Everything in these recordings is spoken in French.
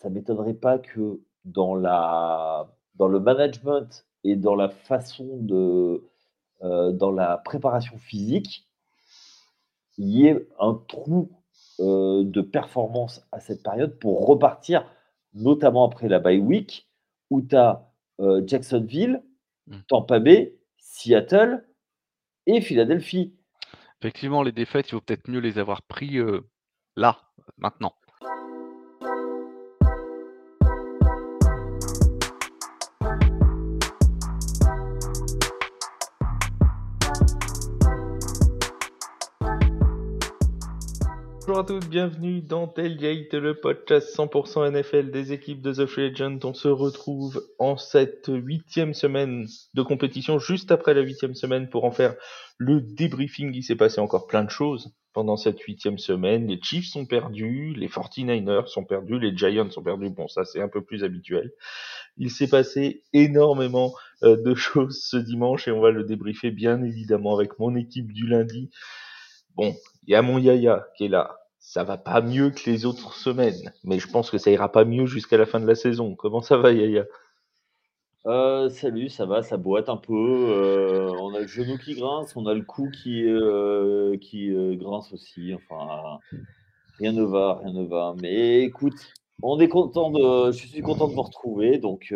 ça m'étonnerait pas que dans la dans le management et dans la façon de, heu, dans la préparation physique il y ait un trou, heu, de performance à cette période pour repartir, notamment après la bye week où tu as, heu, Jacksonville, Mmh. Tampa Bay, Seattle et Philadelphie. Effectivement, les défaites, il vaut peut-être mieux les avoir pris, là, maintenant. À tous, bienvenue dans Tailgate, le podcast 100% NFL des équipes de The Free Agent. On se retrouve en cette huitième semaine de compétition, juste après la huitième semaine, pour en faire le débriefing. Il s'est passé encore plein de choses pendant cette huitième semaine. Les Chiefs sont perdus, les 49ers sont perdus, les Giants sont perdus. Bon, ça c'est un peu plus habituel. Il s'est passé énormément euh, de choses ce dimanche et on va le débriefer bien évidemment avec mon équipe du lundi. Bon, il y a mon Yaya qui est là. Ça va pas mieux que les autres semaines, mais je pense que ça ira pas mieux jusqu'à la fin de la saison. Comment ça va, Yaya? Heu, salut, ça va, ça boite un peu, heu, on a le genou qui grince, on a le cou qui, qui, heu, grince aussi, enfin, rien ne va, rien ne va. Mais écoute, on est content de je suis content de vous retrouver, donc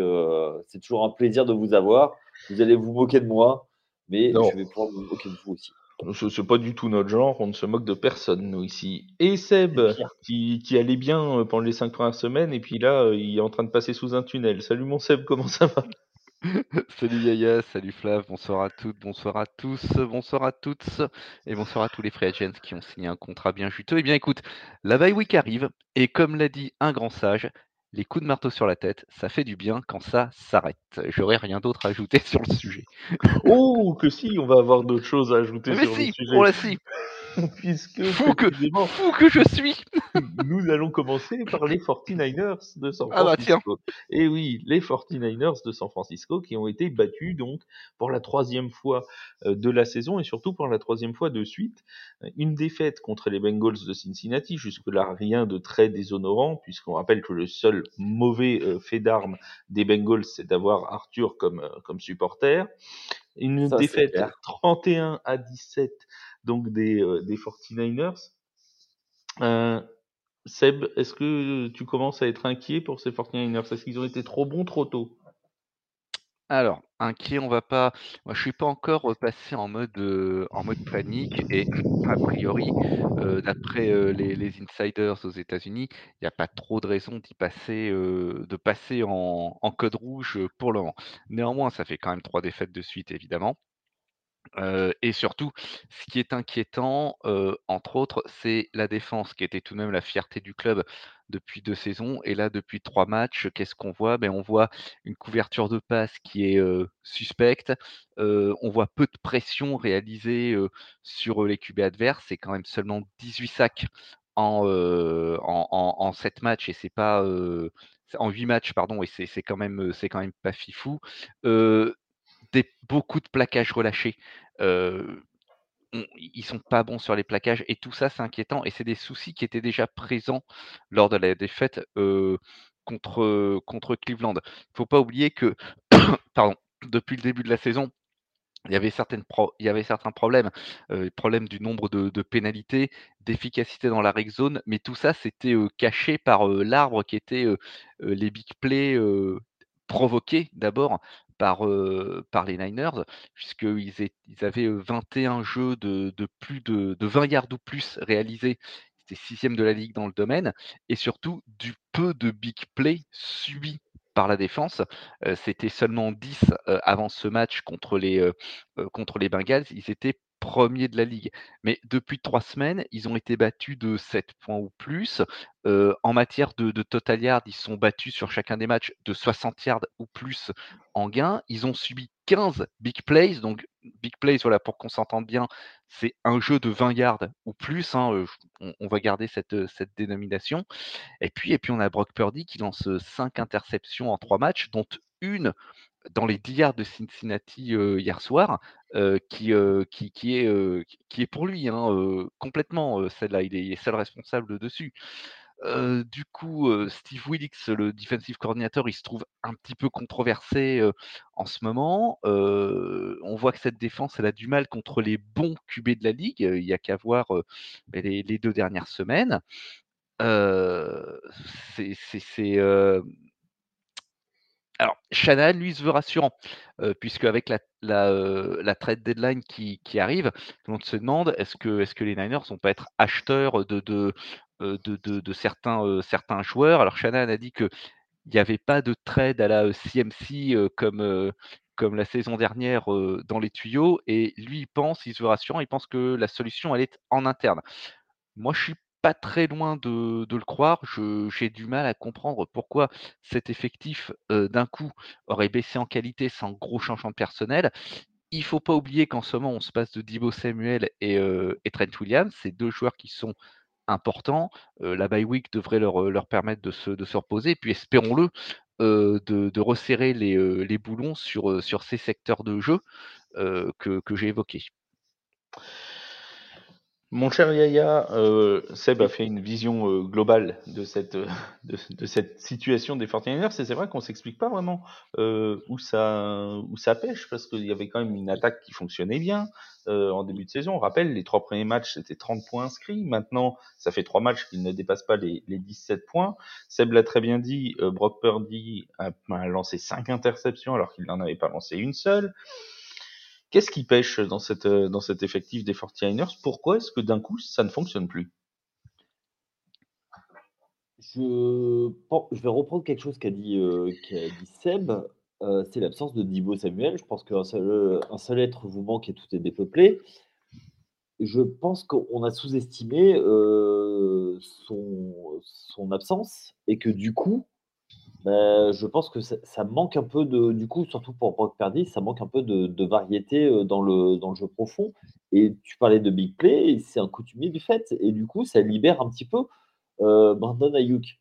c'est toujours un plaisir de vous avoir. Vous allez vous moquer de moi, mais Non. je vais pouvoir me moquer de vous aussi. Ce c'est pas du tout notre genre, on ne se moque de personne, nous, ici. Et Seb, qui allait bien euh, pendant les cinq premières semaines, et puis là, euh, il est en train de passer sous un tunnel. Salut mon Seb, comment ça va? Salut Yaya, salut Flav, bonsoir à toutes, bonsoir à tous, bonsoir à toutes, et bonsoir à tous les free agents qui ont signé un contrat bien juteux. Eh bien écoute, la bye week arrive, et comme l'a dit un grand sage, les coups de marteau sur la tête, ça fait du bien quand ça s'arrête. J'aurais rien d'autre à ajouter sur le sujet. Oh, que si, on va avoir d'autres choses à ajouter Mais sur le si, sujet. on l'a si, Puisque, fou que, fou que je suis nous allons commencer par les 49ers de San Ah bah tiens. Francisco. Et oui, les 49ers de San Francisco qui ont été battus donc pour la troisième fois euh, de la saison et surtout pour la troisième fois de suite. Une défaite contre les Bengals de Cincinnati, jusque-là rien de très déshonorant puisqu'on rappelle que le seul mauvais euh, fait d'armes des Bengals c'est d'avoir Arthur comme, euh, comme supporter. Une Ça, défaite clair. 31 à 17 donc des, euh, des 49ers. Euh, Seb, est-ce que tu commences à être inquiet pour ces 49ers Est-ce qu'ils ont été trop bons trop tôt? Alors, inquiet, on va pas. Moi, je suis pas encore euh, passé en mode en mode panique et a priori, d'après les, insiders aux États-Unis, il n'y a pas trop de raison d'y passer, de passer en, en code rouge pour le moment. Néanmoins, ça fait quand même trois défaites de suite, évidemment. Et surtout, ce qui est inquiétant, entre autres, c'est la défense qui était tout de même la fierté du club depuis 2 saisons et là, depuis 3 matchs, qu'est-ce qu'on voit? Ben on voit une couverture de passe qui est, suspecte, on voit peu de pression réalisée, sur, les QB adverses. C'est quand même seulement 18 sacs en, en en en 7 matchs et c'est pas, en 8 matchs pardon et c'est quand même, quand même pas fifou. Beaucoup de plaquages relâchés. Heu, on ils sont pas bons sur les plaquages et tout ça, c'est inquiétant et c'est des soucis qui étaient déjà présents lors de la défaite, contre, contre Cleveland. Il Faut pas oublier que, pardon, depuis le début de la saison, il y avait certaines il y avait certains problèmes, heu, problème du nombre de pénalités, d'efficacité dans la red zone, mais tout ça, c'était, caché par, l'arbre qui était, les big plays, provoqués d'abord par, par les Niners, puisqu'ils ils avaient, heu, 21 jeux de plus de de 20 yards ou plus réalisés. C'était 6 de la ligue dans le domaine et surtout du peu de big plays subis par la défense. C'était seulement 10, heu, avant ce match contre les, contre les Bengals. Ils étaient premiers de la ligue. Mais depuis 3 semaines, ils ont été battus de 7 points ou plus. En matière de de total yards, ils sont battus sur chacun des matchs de 60 yards ou plus en gain. Ils ont subi 15 big plays, donc big plays, voilà, pour qu'on s'entende bien, c'est un jeu de 20 yards ou plus, hein, on va garder cette, cette dénomination. Et puis et puis on a Brock Purdy qui lance, heu, 5 interceptions en 3 matchs, dont une dans les 10 yards de Cincinnati, hier soir, qui, qui est, qui est pour lui, hein, complètement, celle-là. Il est seul responsable dessus. du coup, Steve Wilkes, le defensive coordinator, il se trouve un petit peu controversé, en ce moment. on voit que cette défense, elle a du mal contre les bons QB de la ligue. Il y a qu'à voir, les les 2 dernières semaines. c'est alors, Shanahan, lui, se veut rassurant, puisque avec la la, trade deadline qui arrive, tout le monde se demande est-ce que est-ce que les Niners vont pas être acheteurs de de, de certains, certains joueurs? Alors Shanahan a dit qu'il n'y avait pas de trade à la, CMC, comme, comme la saison dernière, dans les tuyaux et lui, il pense, il se veut rassurant, il pense que la solution, elle est en interne. Moi, je suis pas très loin de, le croire. j'ai du mal à comprendre pourquoi cet effectif, d'un coup, aurait baissé en qualité sans gros changement de personnel. Il faut pas oublier qu'en ce moment, on se passe de Dibo Samuel et, Trent Williams. C'est deux joueurs qui sont importants. la bye week devrait leur, leur permettre de se, de se reposer. Puis espérons-le, de, resserrer les, les boulons sur, sur ces secteurs de jeu que, que j'ai évoqués. Mon cher Yaya, euh, Seb a fait une vision euh, globale de cette, euh, de, cette situation des 49ers et c'est vrai qu'on s'explique pas vraiment où, ça, où ça pêche parce qu'il y avait quand même une attaque qui fonctionnait bien en début de saison. On rappelle, les trois premiers matchs c'était 30 points inscrits. Maintenant, ça fait trois matchs qu'ils ne dépassent pas les, les 17 points. Seb l'a très bien dit, Brock Purdy a, a lancé cinq interceptions alors qu'il n'en avait pas lancé une seule. Qu'est-ce qui pêche dans, cette, euh, dans cet effectif des 49ers Pourquoi est-ce que d'un coup, ça ne fonctionne plus? Je, vais reprendre quelque chose qu'a dit, euh, dit Seb. Euh, c'est l'absence de Divo Samuel. Je pense qu'un seul, un seul être vous manque et tout est dépeuplé. Je pense qu'on a sous-estimé son, son absence et que du coup, bah, je pense que ça, manque un peu de, du coup, surtout pour Brock Purdy, ça manque un peu de, variété dans le, dans le jeu profond. Et tu parlais de big play, c'est un coutumier du fait. Et du coup, ça libère un petit peu euh, Brandon Ayuk.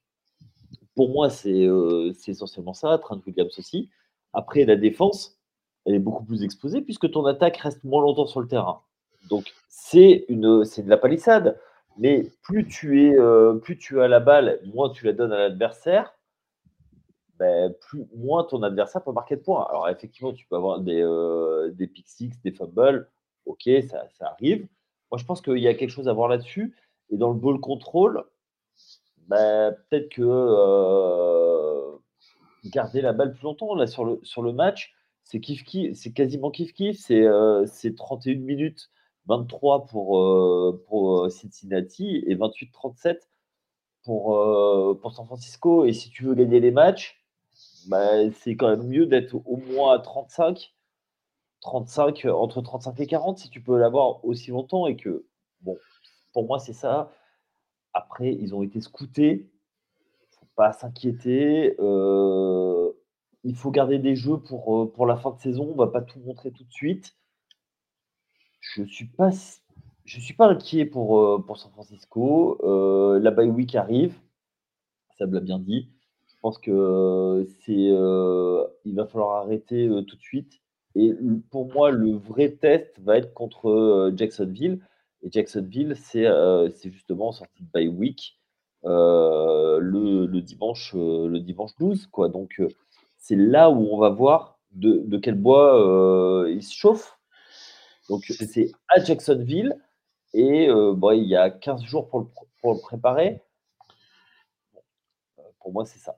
Pour moi, c'est essentiellement ça, Trent Williams aussi. Après, la défense, elle est beaucoup plus exposée puisque ton attaque reste moins longtemps sur le terrain. Donc, c'est de la palissade. Mais plus tu, es, plus tu as la balle, moins tu la donnes à l'adversaire ben, plus, moins ton adversaire peut marquer de points. Alors, effectivement, tu peux avoir des, euh, des pick six, des fumbles. Ok, ça, ça arrive. Moi, je pense qu'il y a quelque chose à voir là-dessus. Et dans le ball control, ben, peut-être que euh, garder la balle plus longtemps là, sur, le, sur le match, c'est kiff c'est quasiment kiff-kiff. C'est 31 euh, minutes 23 pour, pour Cincinnati et 28-37 pour, pour San Francisco. Et si tu veux gagner les matchs, bah, c'est quand même mieux d'être au moins à 35. 35, entre 35 et 40, si tu peux l'avoir aussi longtemps et que, bon, pour moi, c'est ça. Après, ils ont été scoutés. faut pas s'inquiéter. Euh, il faut garder des jeux pour, euh, pour la fin de saison. On va pas tout montrer tout de suite. Je suis pas, je suis pas inquiet pour, euh, pour San Francisco. la bye week arrive. Me l'a bien dit. Je pense que c'est, il va falloir arrêter tout de suite. Et pour moi, le vrai test va être contre Jacksonville. Et Jacksonville, c'est justement sorti de bye week le, le, dimanche, le dimanche 12. Quoi. Donc, c'est là où on va voir de, de quel bois il se chauffe. Donc, c'est à Jacksonville. Et bon, il y a 15 jours pour le, pour le préparer. pour moi, c'est ça.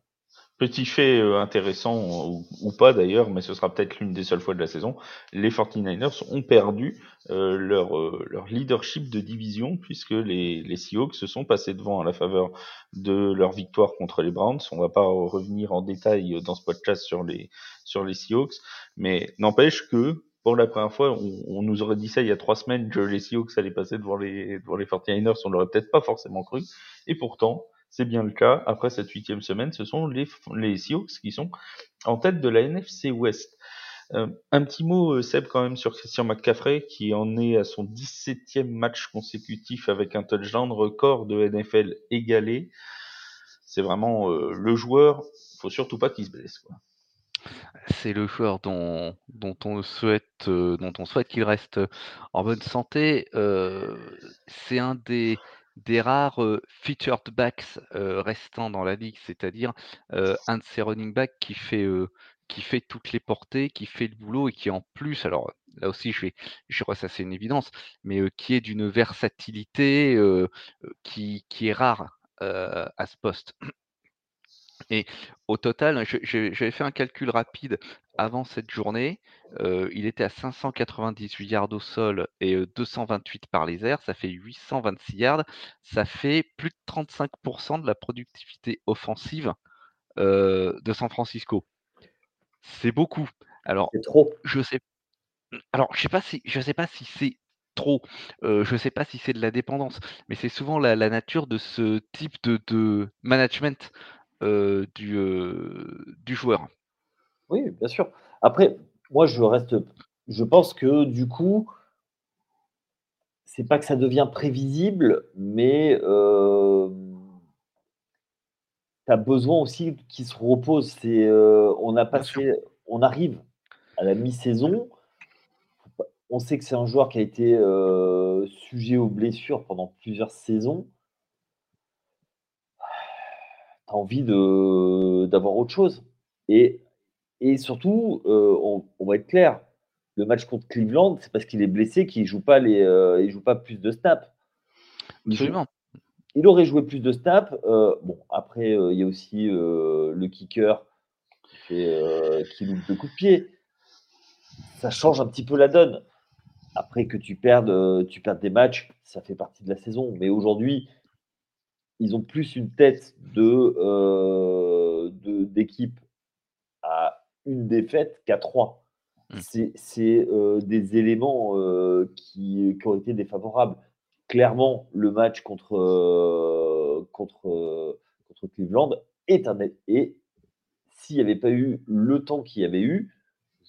Petit fait euh, intéressant, ou, pas d'ailleurs, mais ce sera peut-être l'une des seules fois de la saison, les 49ers ont perdu euh, leur, euh, leur leadership de division puisque les, Seahawks se sont passés devant à la faveur de leur victoire contre les Browns. On va pas revenir en détail dans ce podcast sur les, sur les Seahawks, mais n'empêche que pour la première fois, on, nous aurait dit ça il y a trois semaines les Seahawks allaient passer devant les, devant les 49ers, on l'aurait peut-être pas forcément cru. Et pourtant, c'est bien le cas. Après cette huitième semaine, ce sont les, les Seahawks qui sont en tête de la NFC West. Euh, un petit mot, euh, Seb, quand même, sur Christian McCaffrey, qui en est à son 17e match consécutif avec un touchdown record de NFL égalé. C'est vraiment euh, le joueur, faut surtout pas qu'il se blesse. C'est le joueur dont on souhaite, dont on souhaite qu'il reste en bonne santé. c'est un des des rares featured backs restants dans la ligue, c'est-à-dire un de ces running backs qui fait, toutes les portées, qui fait le boulot et qui en plus, alors là aussi je vais, je ressasser une évidence, mais qui est d'une versatilité qui est rare à ce poste. Et au total, j'avais fait un calcul rapide avant cette journée. il était à 598 yards au sol et 228 par les airs. Ça fait 826 yards. Ça fait plus de 35% de la productivité offensive de San Francisco. C'est beaucoup. Alors, trop. je sais. Alors, je sais pas si je sais pas si c'est trop. je ne sais pas si c'est de la dépendance, mais c'est souvent la, nature de ce type de, de management du, du joueur. Oui, bien sûr. Après, moi, je reste. Je pense que du coup, c'est pas que ça devient prévisible, mais tu as besoin aussi qu'il se repose. C'est, on a passé, on arrive à la mi-saison. On sait que c'est un joueur qui a été sujet aux blessures pendant plusieurs saisons envie d'avoir autre chose. Et, et surtout, euh, on, va être clair, le match contre Cleveland, c'est parce qu'il est blessé qu'il ne joue, pas les, euh, il joue pas plus de snaps. Absolument. Il, aurait joué plus de snaps. Euh, bon, après, il y a aussi le kicker qui, qui loupe deux coups de pied. Ça change un petit peu la donne. Après que tu perdes, tu perdes des matchs, ça fait partie de la saison. Mais aujourd'hui, ils ont plus une tête de, d'équipe à une défaite qu'à trois. Mmh. C'est, des éléments qui, qui, ont été défavorables. Clairement, le match contre, contre, contre Cleveland est un. Et s'il n'y avait pas eu le temps qu'il y avait eu,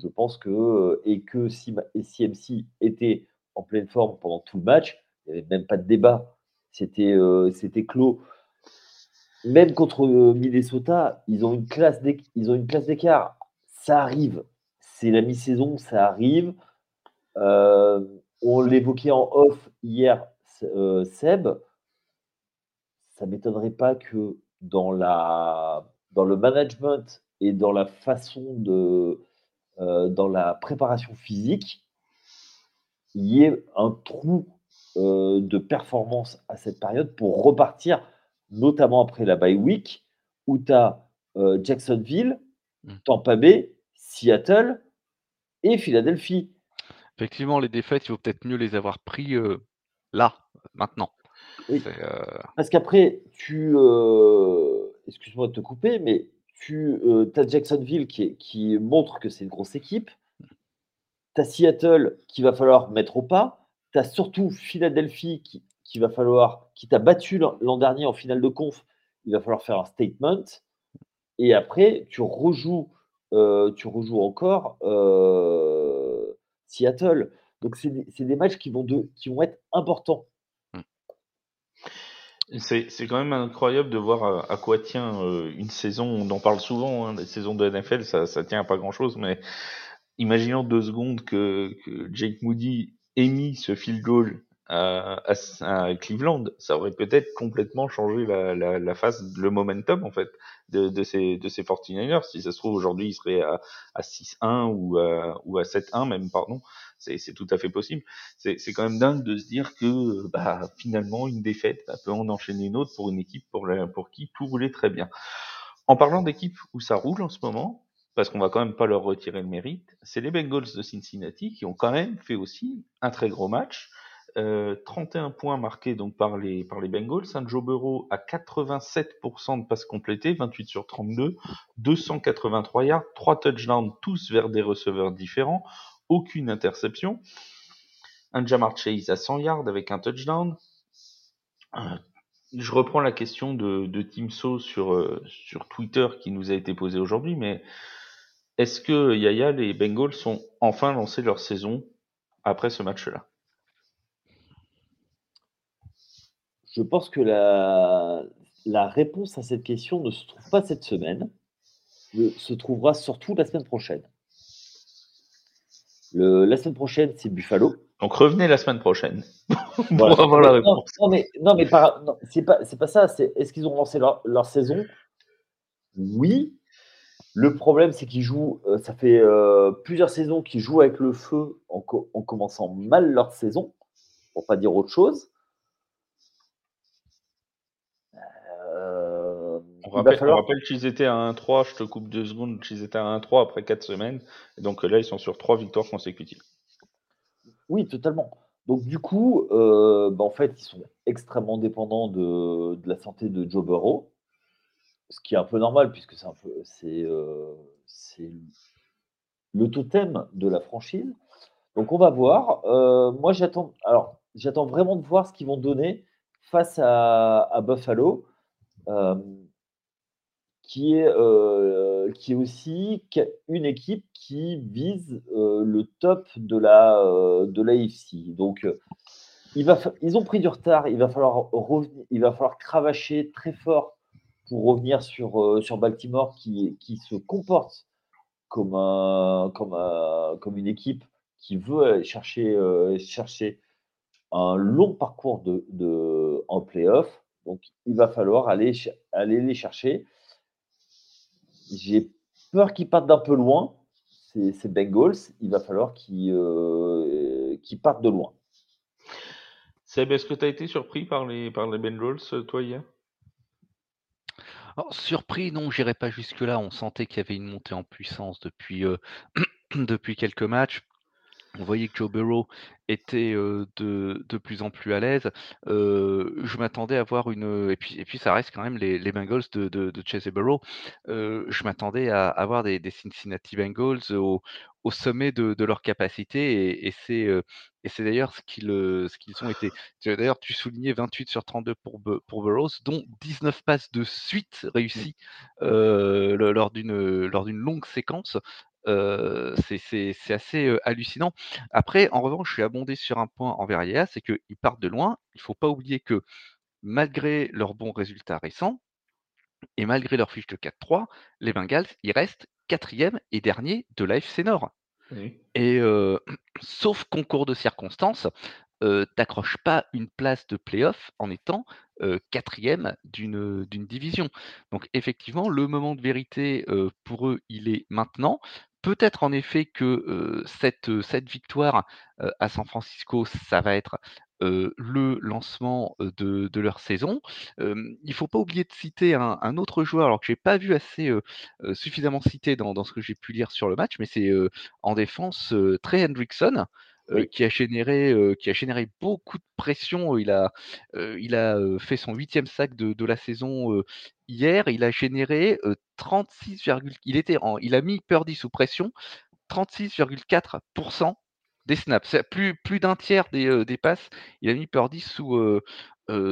je pense que. Et que si CMC était en pleine forme pendant tout le match, il n'y avait même pas de débat c'était euh, c'était clos. Même contre euh, Minnesota, ils ont une classe d'écart. Ça arrive. C'est la mi-saison, ça arrive. Euh, on l'évoquait en off hier, Seb. Ça m'étonnerait pas que dans, la, dans le management et dans la façon de. dans la préparation physique, il y ait un trou euh, de performance à cette période pour repartir, notamment après la bye week, où tu as euh, Jacksonville, mmh. Tampa Bay, Seattle et Philadelphie. Effectivement, les défaites, il vaut peut-être mieux les avoir pris euh, là, maintenant. Parce qu'après, tu. Excuse-moi de te couper, mais tu as Jacksonville qui, qui montre que c'est une grosse équipe. Tu as Seattle qu'il va falloir mettre au pas tu surtout Philadelphie qui, va falloir, qui t'a battu l'an dernier en finale de conf, il va falloir faire un statement. Et après, tu rejoues, euh, tu rejoues encore euh, Seattle. Donc, c'est des, matchs qui vont, de, qui vont être importants. C'est quand même incroyable de voir à, quoi tient euh, une saison. On en parle souvent, hein, des saisons de NFL, ça, ça tient à pas grand chose, mais imaginons deux secondes que, que Jake Moody émis ce field goal à, à, Cleveland, ça aurait peut-être complètement changé la, la, la, phase, le momentum en fait de, de ces de ces 49ers. Si ça se trouve aujourd'hui, ils seraient à, à 6-1 ou à, ou à 7-1 même, pardon. C'est, c'est tout à fait possible. C'est, c'est quand même dingue de se dire que bah, finalement une défaite bah, peut en enchaîner une autre pour une équipe pour, la, pour qui tout roulait très bien. En parlant d'équipes où ça roule en ce moment, parce qu'on va quand même pas leur retirer le mérite, c'est les Bengals de Cincinnati qui ont quand même fait aussi un très gros match. Euh, 31 points marqués donc par les Bengals, un Joe Burrow à 87% de passes complétées, 28 sur 32, 283 yards, 3 touchdowns tous vers des receveurs différents, aucune interception. Un Jamar Chase à 100 yards avec un touchdown. Euh, je reprends la question de, de Tim So sur, euh, sur Twitter qui nous a été posée aujourd'hui, mais est-ce que Yaya, les Bengals ont enfin lancé leur saison après ce match-là? Je pense que la, la réponse à cette question ne se trouve pas cette semaine, se trouvera surtout la semaine prochaine. Le, la semaine prochaine, c'est Buffalo. Donc revenez la semaine prochaine Voilà. pour avoir la réponse. non, mais, non, mais c'est pas, pas ça. C'est est-ce qu'ils ont lancé leur, leur saison? Oui. Le problème, c'est qu'ils jouent. euh, ça fait euh, plusieurs saisons qu'ils jouent avec le feu en, co- en commençant mal leur saison, pour pas dire autre chose. Euh, On rappelle, on falloir- rappelle qu'ils étaient à 1-3, je te coupe deux secondes, qu'ils étaient à 1-3 après 4 semaines. Et donc euh, là, ils sont sur 3 victoires consécutives. Oui, totalement. Donc du coup, bah, en fait, ils sont extrêmement dépendants de, de la santé de Joe Burrow, ce qui est un peu normal puisque c'est un peu, c'est, euh, c'est le totem de la franchise. Donc on va voir. Euh, moi, j'attends. Alors, j'attends vraiment de voir ce qu'ils vont donner face à, Buffalo, euh, qui est qui est aussi une équipe qui vise le top de la de l'AFC. Donc il va, ils ont pris du retard. Il va falloir revenir. Il va falloir cravacher très fort pour revenir sur euh, sur Baltimore, qui qui se comporte comme un comme un- comme une équipe qui veut chercher euh, chercher un long parcours de, de en playoff. Donc il va falloir aller aller les chercher. J'ai peur qu'ils partent d'un peu loin. Ces, ces Bengals, il va falloir qu'ils euh, partent de loin. Seb, est-ce que tu as été surpris par les, par les Bengals, toi, hier? Surpris, non, j'irai pas jusque-là. On sentait qu'il y avait une montée en puissance depuis, depuis quelques matchs. On voyait que Joe Burrow était euh, de, de plus en plus à l'aise. Euh, je m'attendais à voir une. Et puis, et puis ça reste quand même les, les Bengals de, de, de Chase et Burrow. Euh, je m'attendais à avoir des, des Cincinnati Bengals au, au sommet de, de leur capacité. Et, et c'est et c'est d'ailleurs ce qu'ils ce qu'ils ont été. D'ailleurs, tu soulignais 28 sur 32 pour, pour Burrows, dont 19 passes de suite réussies euh, le- lors d'une lors d'une longue séquence. Euh, c'est assez hallucinant. Après, en revanche, je suis abondé sur un point envers IA, c'est qu'ils partent de loin. Il ne faut pas oublier que malgré leurs bons résultats récents et malgré leur fiche de 4-3, les Bengals, ils restent quatrième et dernier de l'AFC Nord. Oui. Et euh, sauf concours de circonstances, euh, t'accroches pas une place de playoff en étant euh, quatrième d'une division. Donc effectivement, le moment de vérité pour eux, il est maintenant. Peut-être en effet que cette, cette victoire à San Francisco, ça va être euh, le lancement de, de leur saison. Euh, il ne faut pas oublier de citer un, un autre joueur, alors que j'ai pas vu assez euh, suffisamment cité dans, dans ce que j'ai pu lire sur le match, mais c'est en défense Trey Hendrickson. Oui. qui, a généré, qui a généré beaucoup de pression. Il a, il a fait son huitième sac de, de la saison hier. Il a généré euh, 36, il, en, il a mis Purdy sous pression 36,4% des snaps. Plus, plus d'un tiers des, passes. Il a mis Purdy sous,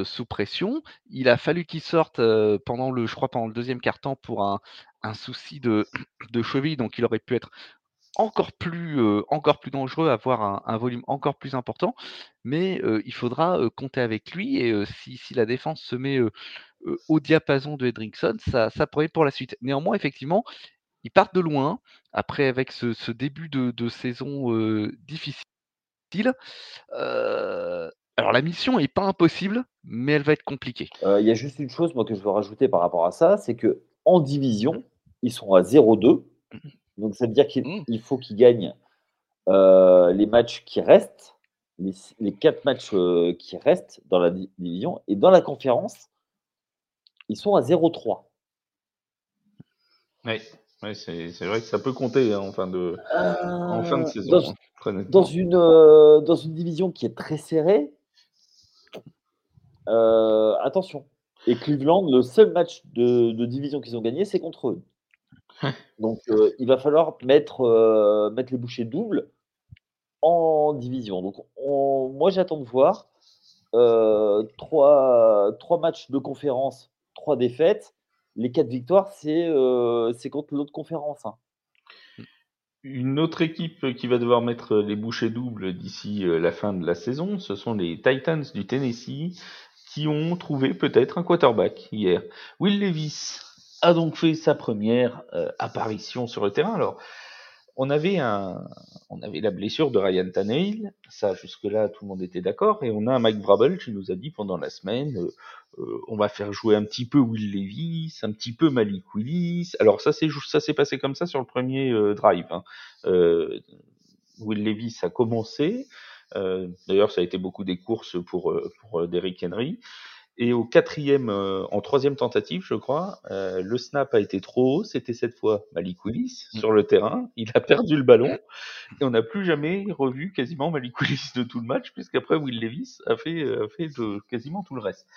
sous pression. Il a fallu qu'il sorte pendant le, je crois, pendant le deuxième quart-temps pour un, un souci de, de cheville. Donc il aurait pu être encore plus, encore plus dangereux, avoir un, un volume encore plus important. Mais il faudra compter avec lui. Et si, si la défense se met au diapason de Hendrickson, ça, ça pourrait pour la suite. Néanmoins, effectivement, ils partent de loin. Après, avec ce, ce début de, de saison euh, difficile, euh, alors la mission est pas impossible, mais elle va être compliquée. Euh, Il y a juste une chose moi, que je veux rajouter par rapport à ça, c'est que en division, ils sont à 0-2. Donc ça veut dire qu'il Mm. il faut qu'ils gagnent les matchs qui restent, les, les quatre matchs qui restent dans la di- division. Et dans la conférence, ils sont à 0-3. Oui, ouais, c'est vrai que ça peut compter hein, en, fin de, en fin de Euh, saison. dans- hein, dans une, euh, dans une division qui est très serrée, euh, attention. Et Cleveland, le seul match de, de division qu'ils ont gagné, c'est contre eux. Donc, il va falloir mettre, mettre les bouchées doubles en division. Donc, on- moi, j'attends de voir trois, trois matchs de conférence, trois défaites. Les quatre victoires, c'est euh, contre l'autre conférence. hein. Une autre équipe qui va devoir mettre les bouchées doubles d'ici euh, la fin de la saison, ce sont les Titans du Tennessee qui ont trouvé peut-être un quarterback hier. Will Levis a donc fait sa première euh, apparition sur le terrain. Alors, on avait la blessure de Ryan Tannehill, ça jusque-là tout le monde était d'accord, et on a un Mike Brabble qui nous a dit pendant la semaine, euh, euh, on va faire jouer un petit peu Will Levis, un petit peu Malik Willis. Alors ça c'est s'est passé comme ça sur le premier euh, drive. Hein. Will Levis a commencé, d'ailleurs ça a été beaucoup des courses pour pour Derrick Henry. Et au quatrième, euh, en troisième tentative, je crois, euh, le snap a été trop haut. C'était cette fois Malik Willis mm. sur le terrain. Il a perdu le ballon et on n'a plus jamais revu quasiment Malik Willis de tout le match, puisqu'après Will Levis a fait, a fait de quasiment tout le reste.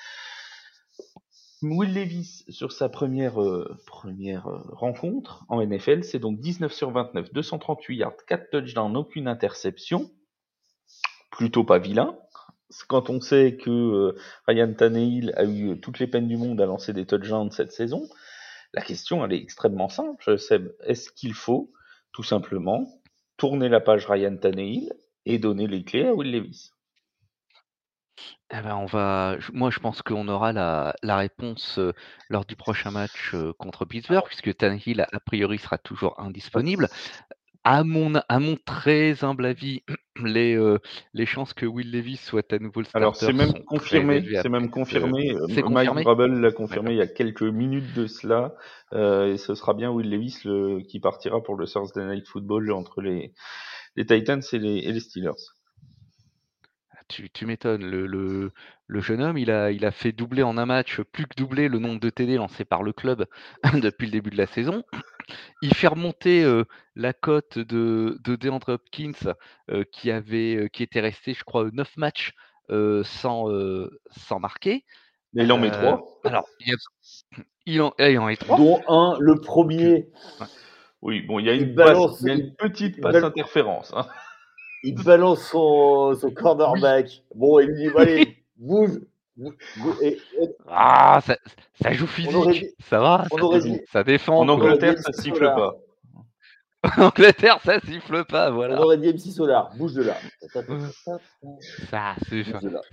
Will Levis sur sa première euh, première rencontre en NFL, c'est donc 19 sur 29, 238 yards, 4 touchdowns, aucune interception. Plutôt pas vilain quand on sait que euh, Ryan Tannehill a eu toutes les peines du monde à lancer des touchdowns cette saison, la question elle est extrêmement simple, Seb. Est-ce qu'il faut tout simplement tourner la page Ryan Tannehill et donner les clés à Will Levis? Eh ben, on va moi je pense qu'on aura la la réponse, euh, lors du prochain match, euh, contre Pittsburgh puisque Tannehill a priori sera toujours indisponible à mon, à mon très humble avis, les, euh, les chances que Will Levis soit à nouveau le starter Alors c'est même confirmé, c'est même confirmé. Mike Brabble l'a confirmé il y a quelques minutes de cela, euh, et ce sera bien Will Levis le, qui partira pour le Thursday Night Football entre les, les Titans et les, et les Steelers. Ah, tu, tu m'étonnes, le, le, le, jeune homme, il a, il a fait doubler en un match, plus que doubler le nombre de TD lancés par le club depuis le début de la saison il fait remonter la cote de, de DeAndre Hopkins qui, avait, qui était resté, je crois, 9 matchs sans, sans marquer. Mais il en met 3. Alors, il, en, il en met 3. Dont un, le premier. Oui, bon, il y a une, balance, il y a une petite passe interférence. Hein. Il balance son, son cornerback. Bon, il lui dit allez, bouge, ah, ça, ça joue physique, ça va, ça, ça, défend. En Angleterre, ça siffle pas. en Angleterre, ça siffle pas, voilà. On aurait dit MC Solar, bouge de là. Ça,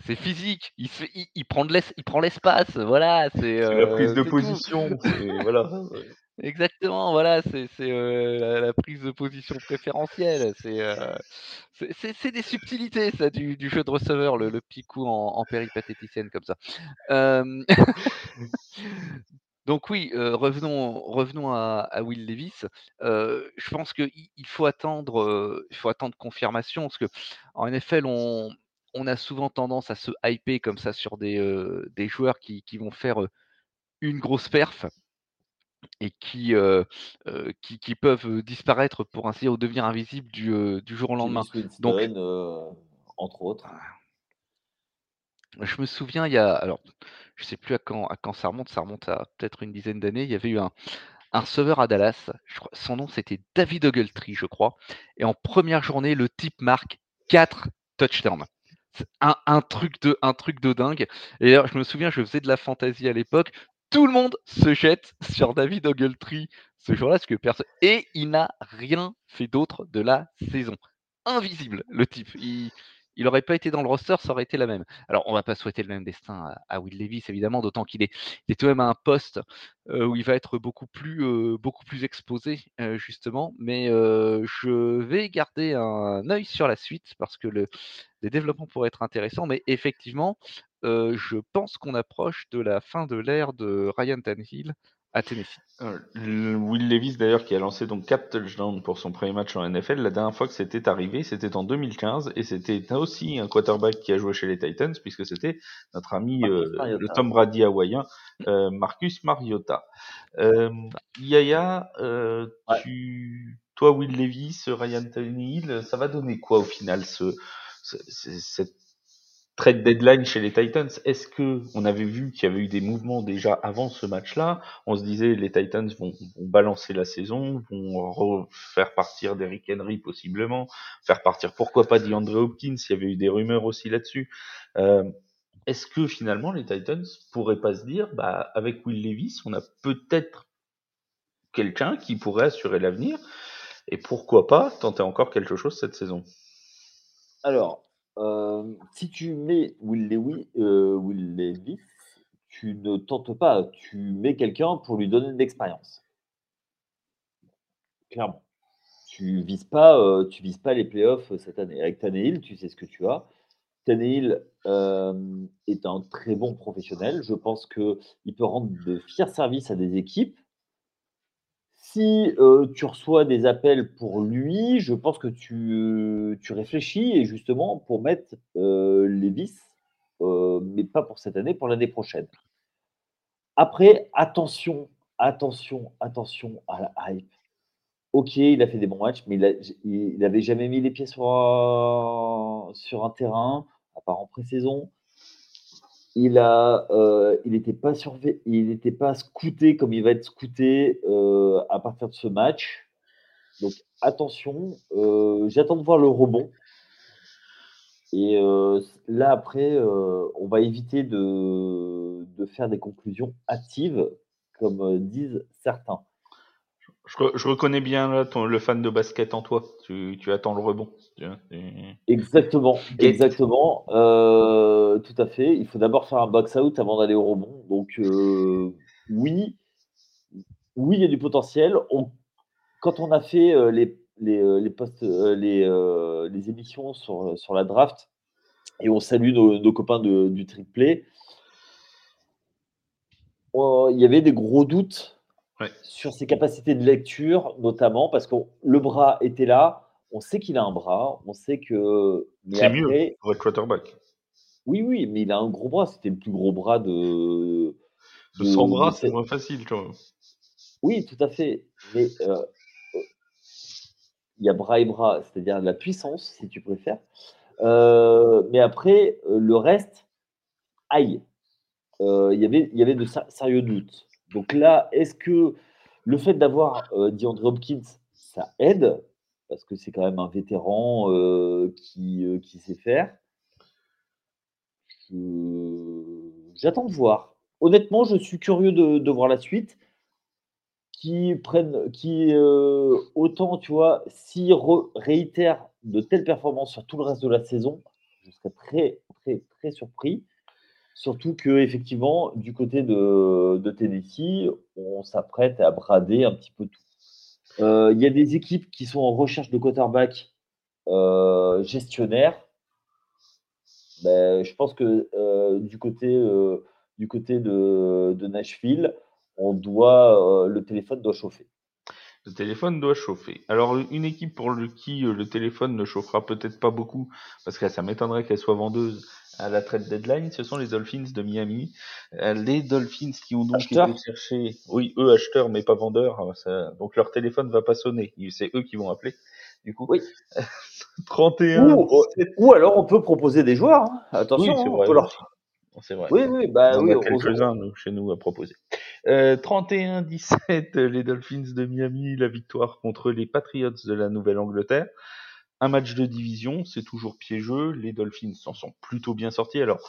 c'est physique. Il, il, il, prend l'espace, voilà. C'est la euh, prise de position. voilà. Exactement, voilà, c'est la, prise de position préférentielle. C'est des subtilités, ça, du, jeu de receveur, le, petit coup en, péripatéticienne comme ça. donc oui, revenons, à, Will Levis. je pense qu'il faut attendre, il faut attendre confirmation parce que en NFL, on, a souvent tendance à se hyper comme ça sur des, joueurs qui, vont faire une grosse perf et qui, qui, qui, peuvent disparaître pour ainsi dire ou devenir invisibles du, du jour au lendemain. Donc, entre autres. Je me souviens, il y a, alors, je sais plus à quand, à quand ça remonte, ça remonte à peut-être une dizaine d'années. Il y avait eu un, un receveur à Dallas, je crois, son nom c'était David Ogletree, je crois. Et en première journée, le type marque 4 touchdowns. Un, un, truc de, un truc de dingue. Et d'ailleurs, je me souviens, je faisais de la fantaisie à l'époque tout le monde se jette sur David Ogletree ce jour-là, que. Et il n'a rien fait d'autre de la saison. Invisible, le type. Il, n'aurait pas été dans le roster, ça aurait été la même. Alors, on va pas souhaiter le même destin à, Will Levis, évidemment, d'autant qu'il est, il est tout même à un poste euh, où il va être beaucoup plus, euh, exposé, euh, justement. Mais je vais garder un œil sur la suite parce que le, les développements pourraient être intéressants. Mais effectivement, je pense qu'on approche de la fin de l'ère de Ryan Tannehill à Tennessee. Will Levis d'ailleurs qui a lancé donc 4 touchdowns pour son premier match en NFL. La dernière fois que c'était arrivé, c'était en 2015 et c'était aussi un quarterback qui a joué chez les Titans puisque c'était notre ami le Tom Brady hawaïen Marcus Mariota. Euh, Yaya, tu, toi Will Levis, Ryan Tannehill, ça va donner quoi au final ce, ce cette trade deadline chez les Titans, est-ce que on avait vu qu'il y avait eu des mouvements déjà avant ce match-là? On se disait les Titans vont, balancer la saison, vont faire partir Derrick Henry possiblement, faire partir pourquoi pas DeAndre Hopkins, il y avait eu des rumeurs aussi là-dessus. Euh, est-ce que finalement les Titans pourraient pas se dire, bah avec Will Levis, on a peut-être quelqu'un qui pourrait assurer l'avenir et pourquoi pas tenter encore quelque chose cette saison? Alors, euh, si tu mets Will Levis, euh, Will tu ne tentes pas, tu mets quelqu'un pour lui donner de l'expérience. Clairement. tu vises pas, euh, vises pas les playoffs cette année. Avec Tannehill, tu sais ce que tu as. Tannehill est un très bon professionnel. Je pense qu'il peut rendre de fiers services à des équipes. Si euh, tu reçois des appels pour lui, je pense que tu, tu réfléchis et justement pour mettre les vis, mais pas pour cette année, pour l'année prochaine. Après, attention, attention, attention à la hype. Ok, il a fait des bons matchs, mais il n'avait jamais mis les pieds sur sur un terrain, à part en pré-saison. Il a, euh, il n'était pas surveillé, il n'était pas scouté comme il va être scouté euh, à partir de ce match. Donc attention, euh, j'attends de voir le rebond. Et là après, on va éviter de, de faire des conclusions hâtives comme disent certains. Je, reconnais bien là, ton, le fan de basket en toi. Tu, attends le rebond. Exactement, exactement. Euh, tout à fait. Il faut d'abord faire un box out avant d'aller au rebond. Donc euh, oui, oui, il y a du potentiel. quand on a fait les, les, les, posts, les, les émissions sur, sur la draft, et on salue nos, copains de, du triplé, il y avait des gros doutes sur ses capacités de lecture, notamment parce que le bras était là. On sait qu'il a un bras, on sait que. C'est mieux pour être quarterback. Oui, oui, mais il a un gros bras. C'était le plus gros bras de. De, son bras, c'est moins facile, tu vois. Oui, tout à fait. Mais euh, il y a bras et bras, c'est-à-dire la puissance, si tu préfères. Euh, mais après, euh, le reste, aïe. Euh, y il y avait de sérieux doutes. Donc là, est-ce que le fait d'avoir euh, Hopkins, ça aide? Parce que c'est quand même un vétéran euh, qui, euh, qui, sait faire. J'attends de voir. Honnêtement, je suis curieux de, voir la suite. Qui prennent, qui autant, tu vois, s'ils réitèrent de telles performances sur tout le reste de la saison, je serais très, très, très surpris. Surtout que effectivement, du côté de, Tennessee, on s'apprête à brader un petit peu tout. Euh, il y a des équipes qui sont en recherche de quarterback euh, gestionnaire. Ben, je pense que euh, du côté, de, de, Nashville, on doit, le téléphone doit chauffer. Le téléphone doit chauffer. Alors, une équipe pour le qui le téléphone ne chauffera peut-être pas beaucoup, parce que ça m'étonnerait qu'elle soit vendeuse, à la trade deadline, ce sont les Dolphins de Miami. Euh, les Dolphins qui ont donc été chercher, oui, eux acheteurs mais pas vendeurs, hein, donc leur téléphone va pas sonner. C'est eux qui vont appeler. Du coup, oui. 31. Ou, alors on peut proposer des joueurs. Hein. Attention, oui, c'est vrai. Leur... C'est vrai. Oui, oui, bah oui. a quelques-uns chez nous à proposer. Euh, 31-17, les Dolphins de Miami, la victoire contre les Patriots de la Nouvelle-Angleterre un match de division, c'est toujours piégeux. Les Dolphins s'en sont plutôt bien sortis. Alors,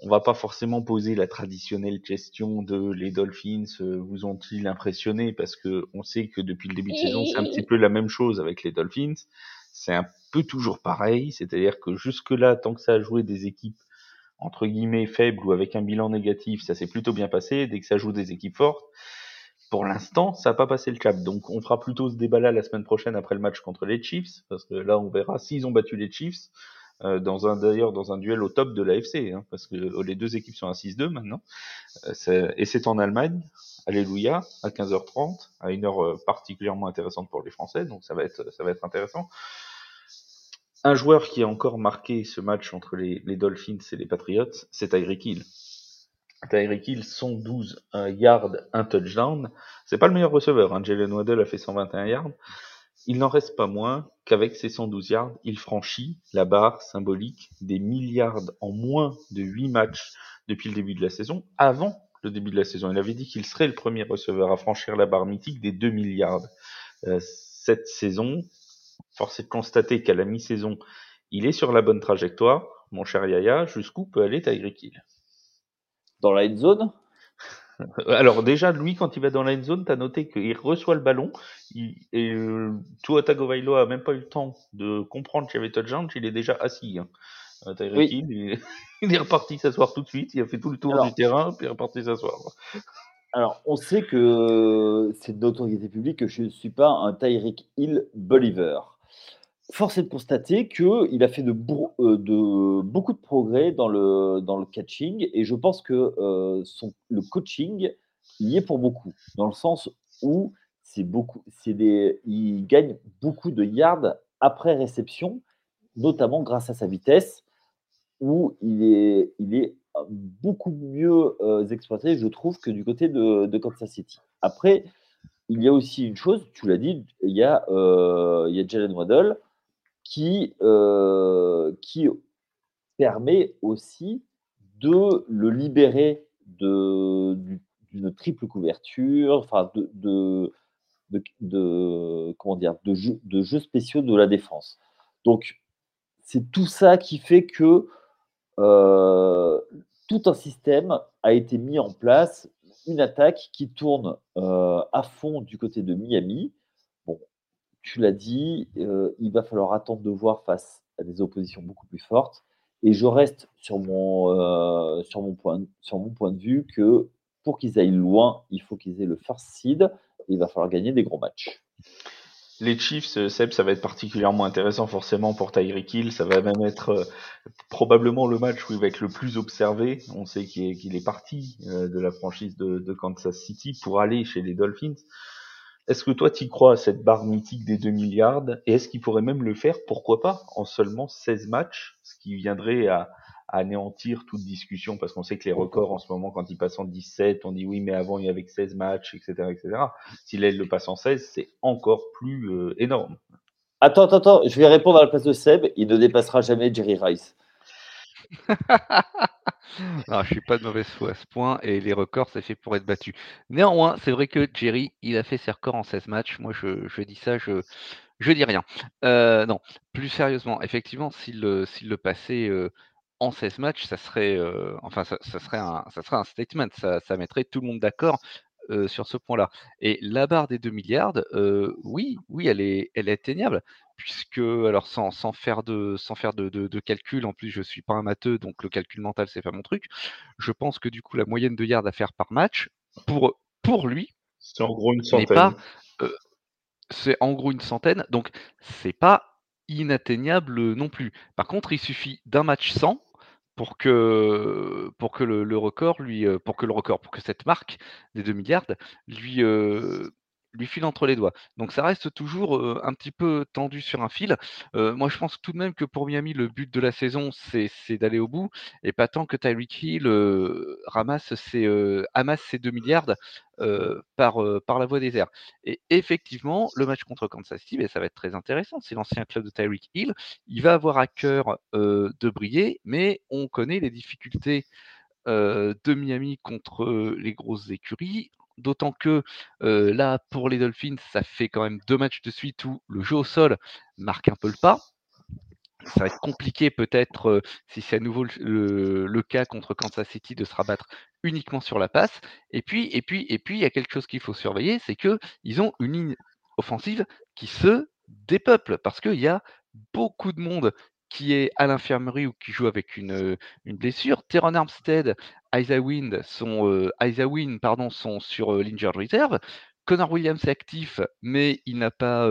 on va pas forcément poser la traditionnelle question de les Dolphins euh, vous ont-ils impressionné parce que on sait que depuis le début de saison c'est un petit peu la même chose avec les Dolphins. C'est un peu toujours pareil, c'est-à-dire que jusque là tant que ça a joué des équipes entre guillemets faibles ou avec un bilan négatif, ça s'est plutôt bien passé. Dès que ça joue des équipes fortes, pour l'instant, ça n'a pas passé le cap. Donc, on fera plutôt ce débat-là la semaine prochaine après le match contre les Chiefs, parce que là, on verra s'ils ont battu les Chiefs. Euh, dans un d'ailleurs dans un duel au top de l'AFC, hein, parce que euh, les deux équipes sont à 6-2 maintenant, euh, et c'est en Allemagne, alléluia, à 15h30, à une heure euh, particulièrement intéressante pour les Français, donc ça va être intéressant. Un joueur qui a encore marqué ce match entre les, les Dolphins et les Patriots, c'est Tyreek Hill. Tyreek Hill, 112 yards, un touchdown. C'est pas le meilleur receveur, hein. Jalen Waddell a fait 121 yards. Il n'en reste pas moins qu'avec ses 112 yards, il franchit la barre symbolique des milliards en moins de 8 matchs depuis le début de la saison, avant le début de la saison. Il avait dit qu'il serait le premier receveur à franchir la barre mythique des 2 milliards. Euh, cette saison, force est de constater qu'à la mi-saison, il est sur la bonne trajectoire. Mon cher Yaya, jusqu'où peut aller Tyreek Hill? Dans la end zone alors déjà, lui, quand il va dans la end zone, t'as noté qu'il reçoit le ballon, il, et euh, Tua Tagovailoa a même pas eu le temps de comprendre qu'il y avait touchdown, il est déjà assis. Hein. Euh, il, est reparti s'asseoir tout de suite, il a fait tout le tour du terrain, puis il est reparti s'asseoir. Alors, on sait que c'est de notoriété publique que je ne suis pas un Tyreek Hill believer. Force est de constater qu'il a fait de, euh, de, beaucoup de progrès dans le, catching et je pense que euh, le coaching y est pour beaucoup, dans le sens où beaucoup, des, il gagne beaucoup de yards après réception, notamment grâce à sa vitesse, où il est, est beaucoup mieux euh, exploité, je trouve, que du côté de, de, Kansas City. Après, il y a aussi une chose, tu l'as dit, il y a, euh, il y a Jalen Waddle qui, euh, qui permet aussi de le libérer d'une triple couverture, enfin de, de, de, comment dire, de, jeux, de jeux spéciaux de la défense. Donc, c'est tout ça qui fait que euh, tout un système a été mis en place, une attaque qui tourne euh, à fond du côté de Miami. Tu l'as dit, euh, il va falloir attendre de voir face à des oppositions beaucoup plus fortes. Et je reste sur mon, sur mon, point, sur mon point de vue que pour qu'ils aillent loin, il faut qu'ils aient le first seed il va falloir gagner des gros matchs. Les Chiefs, euh, Seb, ça va être particulièrement intéressant forcément pour Tyreek Hill. Ça va même être euh, probablement le match où il va être le plus observé. On sait qu'il est, parti euh, de la franchise de, Kansas City pour aller chez les Dolphins. Est-ce que toi, tu crois à cette barre mythique des 2 milliards Et est-ce qu'il pourrait même le faire, pourquoi pas, en seulement 16 matchs, ce qui viendrait à, anéantir toute discussion parce qu'on sait que les records en ce moment, quand ils passent en 17, on dit oui, mais avant il y avait 16 matchs, etc., etc. Si là, le passe en 16, c'est encore plus euh, énorme. Attends, attends, attends, je vais répondre à la place de Seb. Il ne dépassera jamais Jerry Rice. non, je suis pas de mauvaise foi à ce point et les records, c'est fait pour être battu. Néanmoins, c'est vrai que Jerry, il a fait ses records en 16 matchs. Moi, je, dis ça, je, je dis rien. Euh, non, plus sérieusement, effectivement, s'il le passait euh, en 16 matchs, ça serait, euh, enfin, ça, serait un, ça serait un statement. Ça, ça mettrait tout le monde d'accord sur ce point-là. Et la barre des 2 milliards, oui, oui, elle est, elle est atteignable, puisque, alors, sans, sans faire, de, sans faire de, de, calcul, en plus, je suis pas un matheux, donc le calcul mental, c'est pas mon truc. Je pense que du coup, la moyenne de yards à faire par match, pour, pour lui, c'est en gros une centaine. c'est en gros une centaine, donc c'est pas inatteignable non plus. Par contre, il suffit d'un match sans pour que, pour que le, record lui, euh, pour que le record, pour que cette marque des 2 milliards lui, euh, lui file entre les doigts. Donc ça reste toujours un petit peu tendu sur un fil. moi, je pense tout de même que pour Miami, le but de la saison, c'est d'aller au bout, et pas tant que Tyreek Hill ramasse ses, amasse ses 2 milliards par, par la voie des airs. Et effectivement, le match contre Kansas City, ben, ça va être très intéressant. C'est l'ancien club de Tyreek Hill. Il va avoir à cœur de briller, mais on connaît les difficultés de Miami contre les grosses écuries. D'autant que là, pour les Dolphins, ça fait quand même deux matchs de suite où le jeu au sol marque un peu le pas. Ça va être compliqué peut-être, si c'est à nouveau le, cas contre Kansas City, de se rabattre uniquement sur la passe. Et puis, et puis, et puis, il y a quelque chose qu'il faut surveiller, c'est qu'ils ont une ligne offensive qui se dépeuple parce qu'il y a beaucoup de monde qui est à l'infirmerie ou qui joue avec une, blessure. Teron Armstead, Isaiah Wynn sont, pardon, sont sur l'injured reserve. Connor Williams est actif, mais il n'a pas,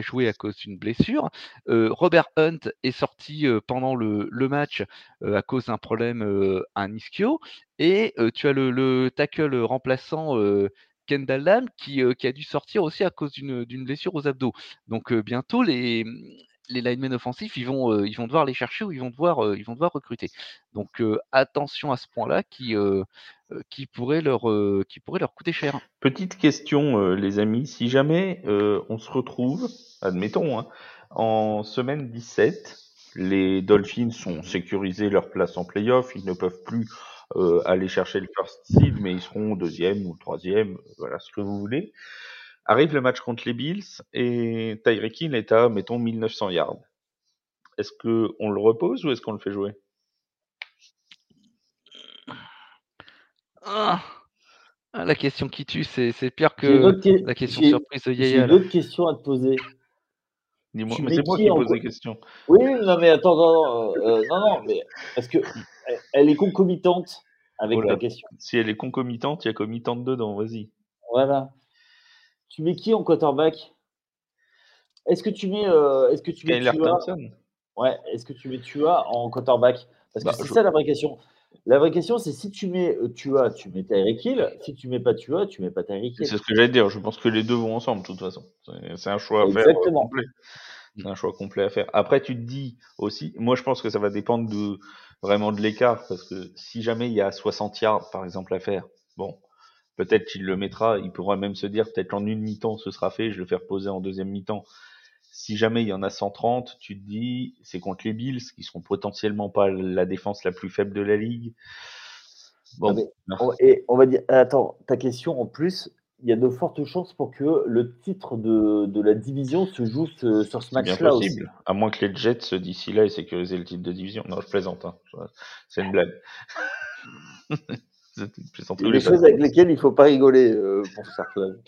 joué à cause d'une blessure. Robert Hunt est sorti pendant le, match à cause d'un problème à un ischio. Et tu as le, le tackle remplaçant Kendall Lam qui, qui, a dû sortir aussi à cause d'une blessure aux abdos. Donc bientôt, les, les linemen offensifs, ils vont, ils vont devoir les chercher ou ils vont devoir, ils vont devoir recruter. Donc attention à ce point-là qui, qui, pourrait leur, qui pourrait leur coûter cher. Petite question, les amis, si jamais on se retrouve, admettons, hein, en semaine 17, les Dolphins ont sécurisé leur place en playoff, ils ne peuvent plus aller chercher le first seed, mais ils seront deuxième ou troisième, voilà ce que vous voulez. Arrive le match contre les Bills et Tyreek Hill est à, mettons, 1900 yards. Est-ce qu'on le repose ou est-ce qu'on le fait jouer? Ah, La question qui tue, c'est pire que la question surprise de Yaya. J'ai d'autres questions à te poser. Dis-moi, mais c'est moi qui pose des questions. Oui, non, mais attends, non, non, euh, non, non mais parce que elle est concomitante avec Voilà. ta question. Si elle est concomitante, il y a commitante dedans, vas-y. Voilà. Tu mets qui en quarterback? Est-ce que tu mets, euh, est-ce que tu mets Tua? Ouais, est-ce que tu mets Tua en quarterback? Parce que Bah, c'est je- ça la vraie question. La vraie question, c'est si tu mets euh, Tua, tu mets Tyreek Hill. Si tu mets pas Tua, tu mets pas Tyreek Hill. C'est ce que j'allais dire. Je pense que les deux vont ensemble, de toute façon. C'est- un choix à faire euh, Exactement. complet. C'est un choix complet à faire. Après, tu te dis aussi, moi, je pense que ça va dépendre de vraiment de l'écart, parce que si jamais il y a 60 yards, par exemple, à faire, bon, peut-être qu'il le mettra. Il pourra même se dire, peut-être en une mi-temps, ce sera fait. Je vais le faire poser en deuxième mi-temps. Si jamais il y en a 130, tu te dis, c'est contre les Bills, qui seront potentiellement pas la défense la plus faible de la ligue. Bon, Ah, On- Et on va dire, attends, ta question en plus, il y a de fortes chances pour que le titre de, de la division se joue ce- sur ce match-là aussi. possible. À moins que les Jets, d'ici là, aient sécurisé le titre de division. Non, je plaisante. Hein. C'est une blague. Des choses avec lesquelles il ne faut pas rigoler euh, pour ce cercle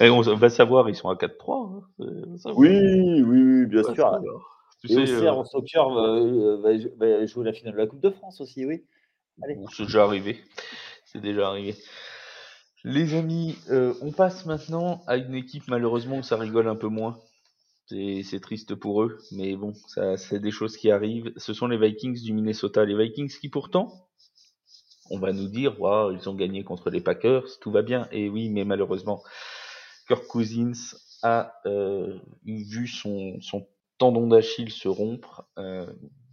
Et on va savoir, ils sont à 4-3. hein. Ça. Oui, oui, oui, bien ça sûr. Tu Et sais, Auxerre euh, en soccer va, va- jouer la finale de la Coupe de France aussi, oui. Bon, c'est déjà arrivé. C'est déjà arrivé. Les amis, euh, on passe maintenant à une équipe malheureusement où ça rigole un peu moins. C'est c'est triste pour eux, mais bon, ça, c'est des choses qui arrivent. Ce sont les Vikings du Minnesota. Les Vikings qui pourtant, on va nous dire, ils ont gagné contre les Packers, tout va bien. Et oui, mais malheureusement, Kirk Cousins a euh, vu son, son tendon d'Achille se rompre. Euh,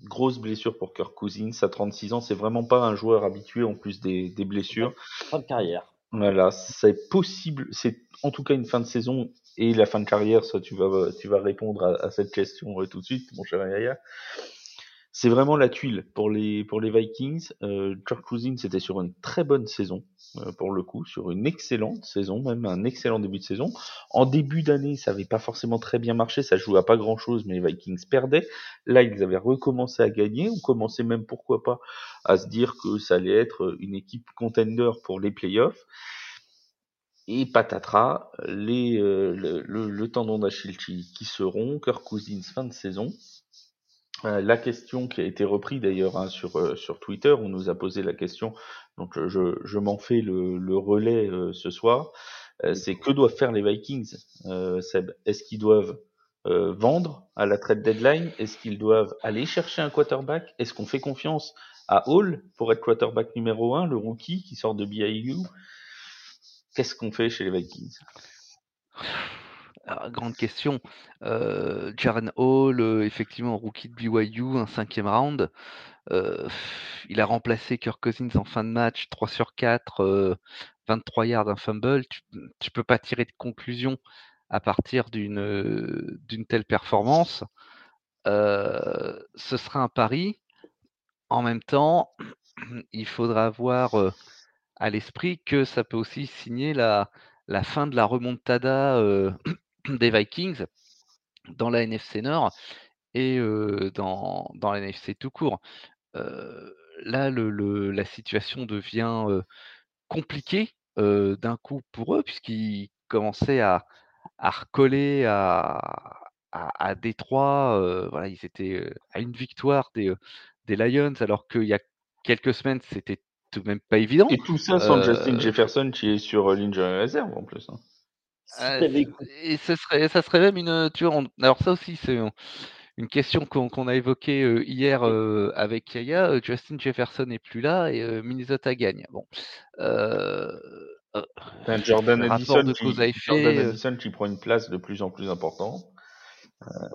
grosse blessure pour Kirk Cousins. À 36 ans, c'est vraiment pas un joueur habitué en plus des, des blessures. Fin de carrière. Voilà, c'est possible, c'est en tout cas une fin de saison et la fin de carrière, ça tu vas, tu vas répondre à, à cette question euh, tout de suite, mon cher Yaya. C'est vraiment la tuile pour les, Vikings. Euh, Kirk Cousins c'était sur une très bonne saison, euh, pour le coup, sur une excellente saison, même un excellent début de saison. En début d'année, ça n'avait pas forcément très bien marché, ça jouait à pas grand chose, mais les Vikings perdaient. Là, ils avaient recommencé à gagner, on commençait même, pourquoi pas, à se dire que ça allait être une équipe contender pour les playoffs. Et patatras, les, euh, le, le, tendon d'Achille qui, qui se Kirk Cousins fin de saison. Euh, la question qui a été reprise d'ailleurs hein, sur, euh, sur Twitter, on nous a posé la question, donc euh, je, je m'en fais le, le relais euh, ce soir, euh, c'est que doivent faire les Vikings, euh, Seb? Est-ce qu'ils doivent euh, vendre à la trade deadline? Est-ce qu'ils doivent aller chercher un quarterback? Est-ce qu'on fait confiance à Hall pour être quarterback numéro 1, le rookie qui sort de BYU Qu'est-ce qu'on fait chez les Vikings? Alors, grande question. Euh, Jaren Hall, euh, effectivement, rookie de BYU, un cinquième round. Euh, il a remplacé Kirk Cousins en fin de match, 3 sur 4, euh, 23 yards, un fumble. Tu, tu peux pas tirer de conclusion à partir d'une telle performance. Ce sera un pari. En même temps, il faudra avoir à l'esprit que ça peut aussi signer la, fin de la remontada des Vikings dans la NFC Nord et euh, dans, dans la NFC tout court. Euh, là, le, le- la situation devient euh, compliquée d'un coup pour eux, puisqu'ils commençaient à, à recoller à, à, à Détroit. voilà, ils étaient à une victoire des, des Lions, alors qu'il y a quelques semaines, c'était tout de même pas évident. Et tout ça sans Justin Jefferson qui est sur l'injury réserve en plus. hein. Ah, et ce serait, ça serait même une, tu vois, on- alors ça aussi c'est un- une question qu'on a évoquée euh, hier euh, avec euh, Justin Jefferson n'est plus là et Minnesota gagne. Bon, T'as Jordan Addison, de qui, cause à Jordan effet Addison qui prend une place de plus en plus importante.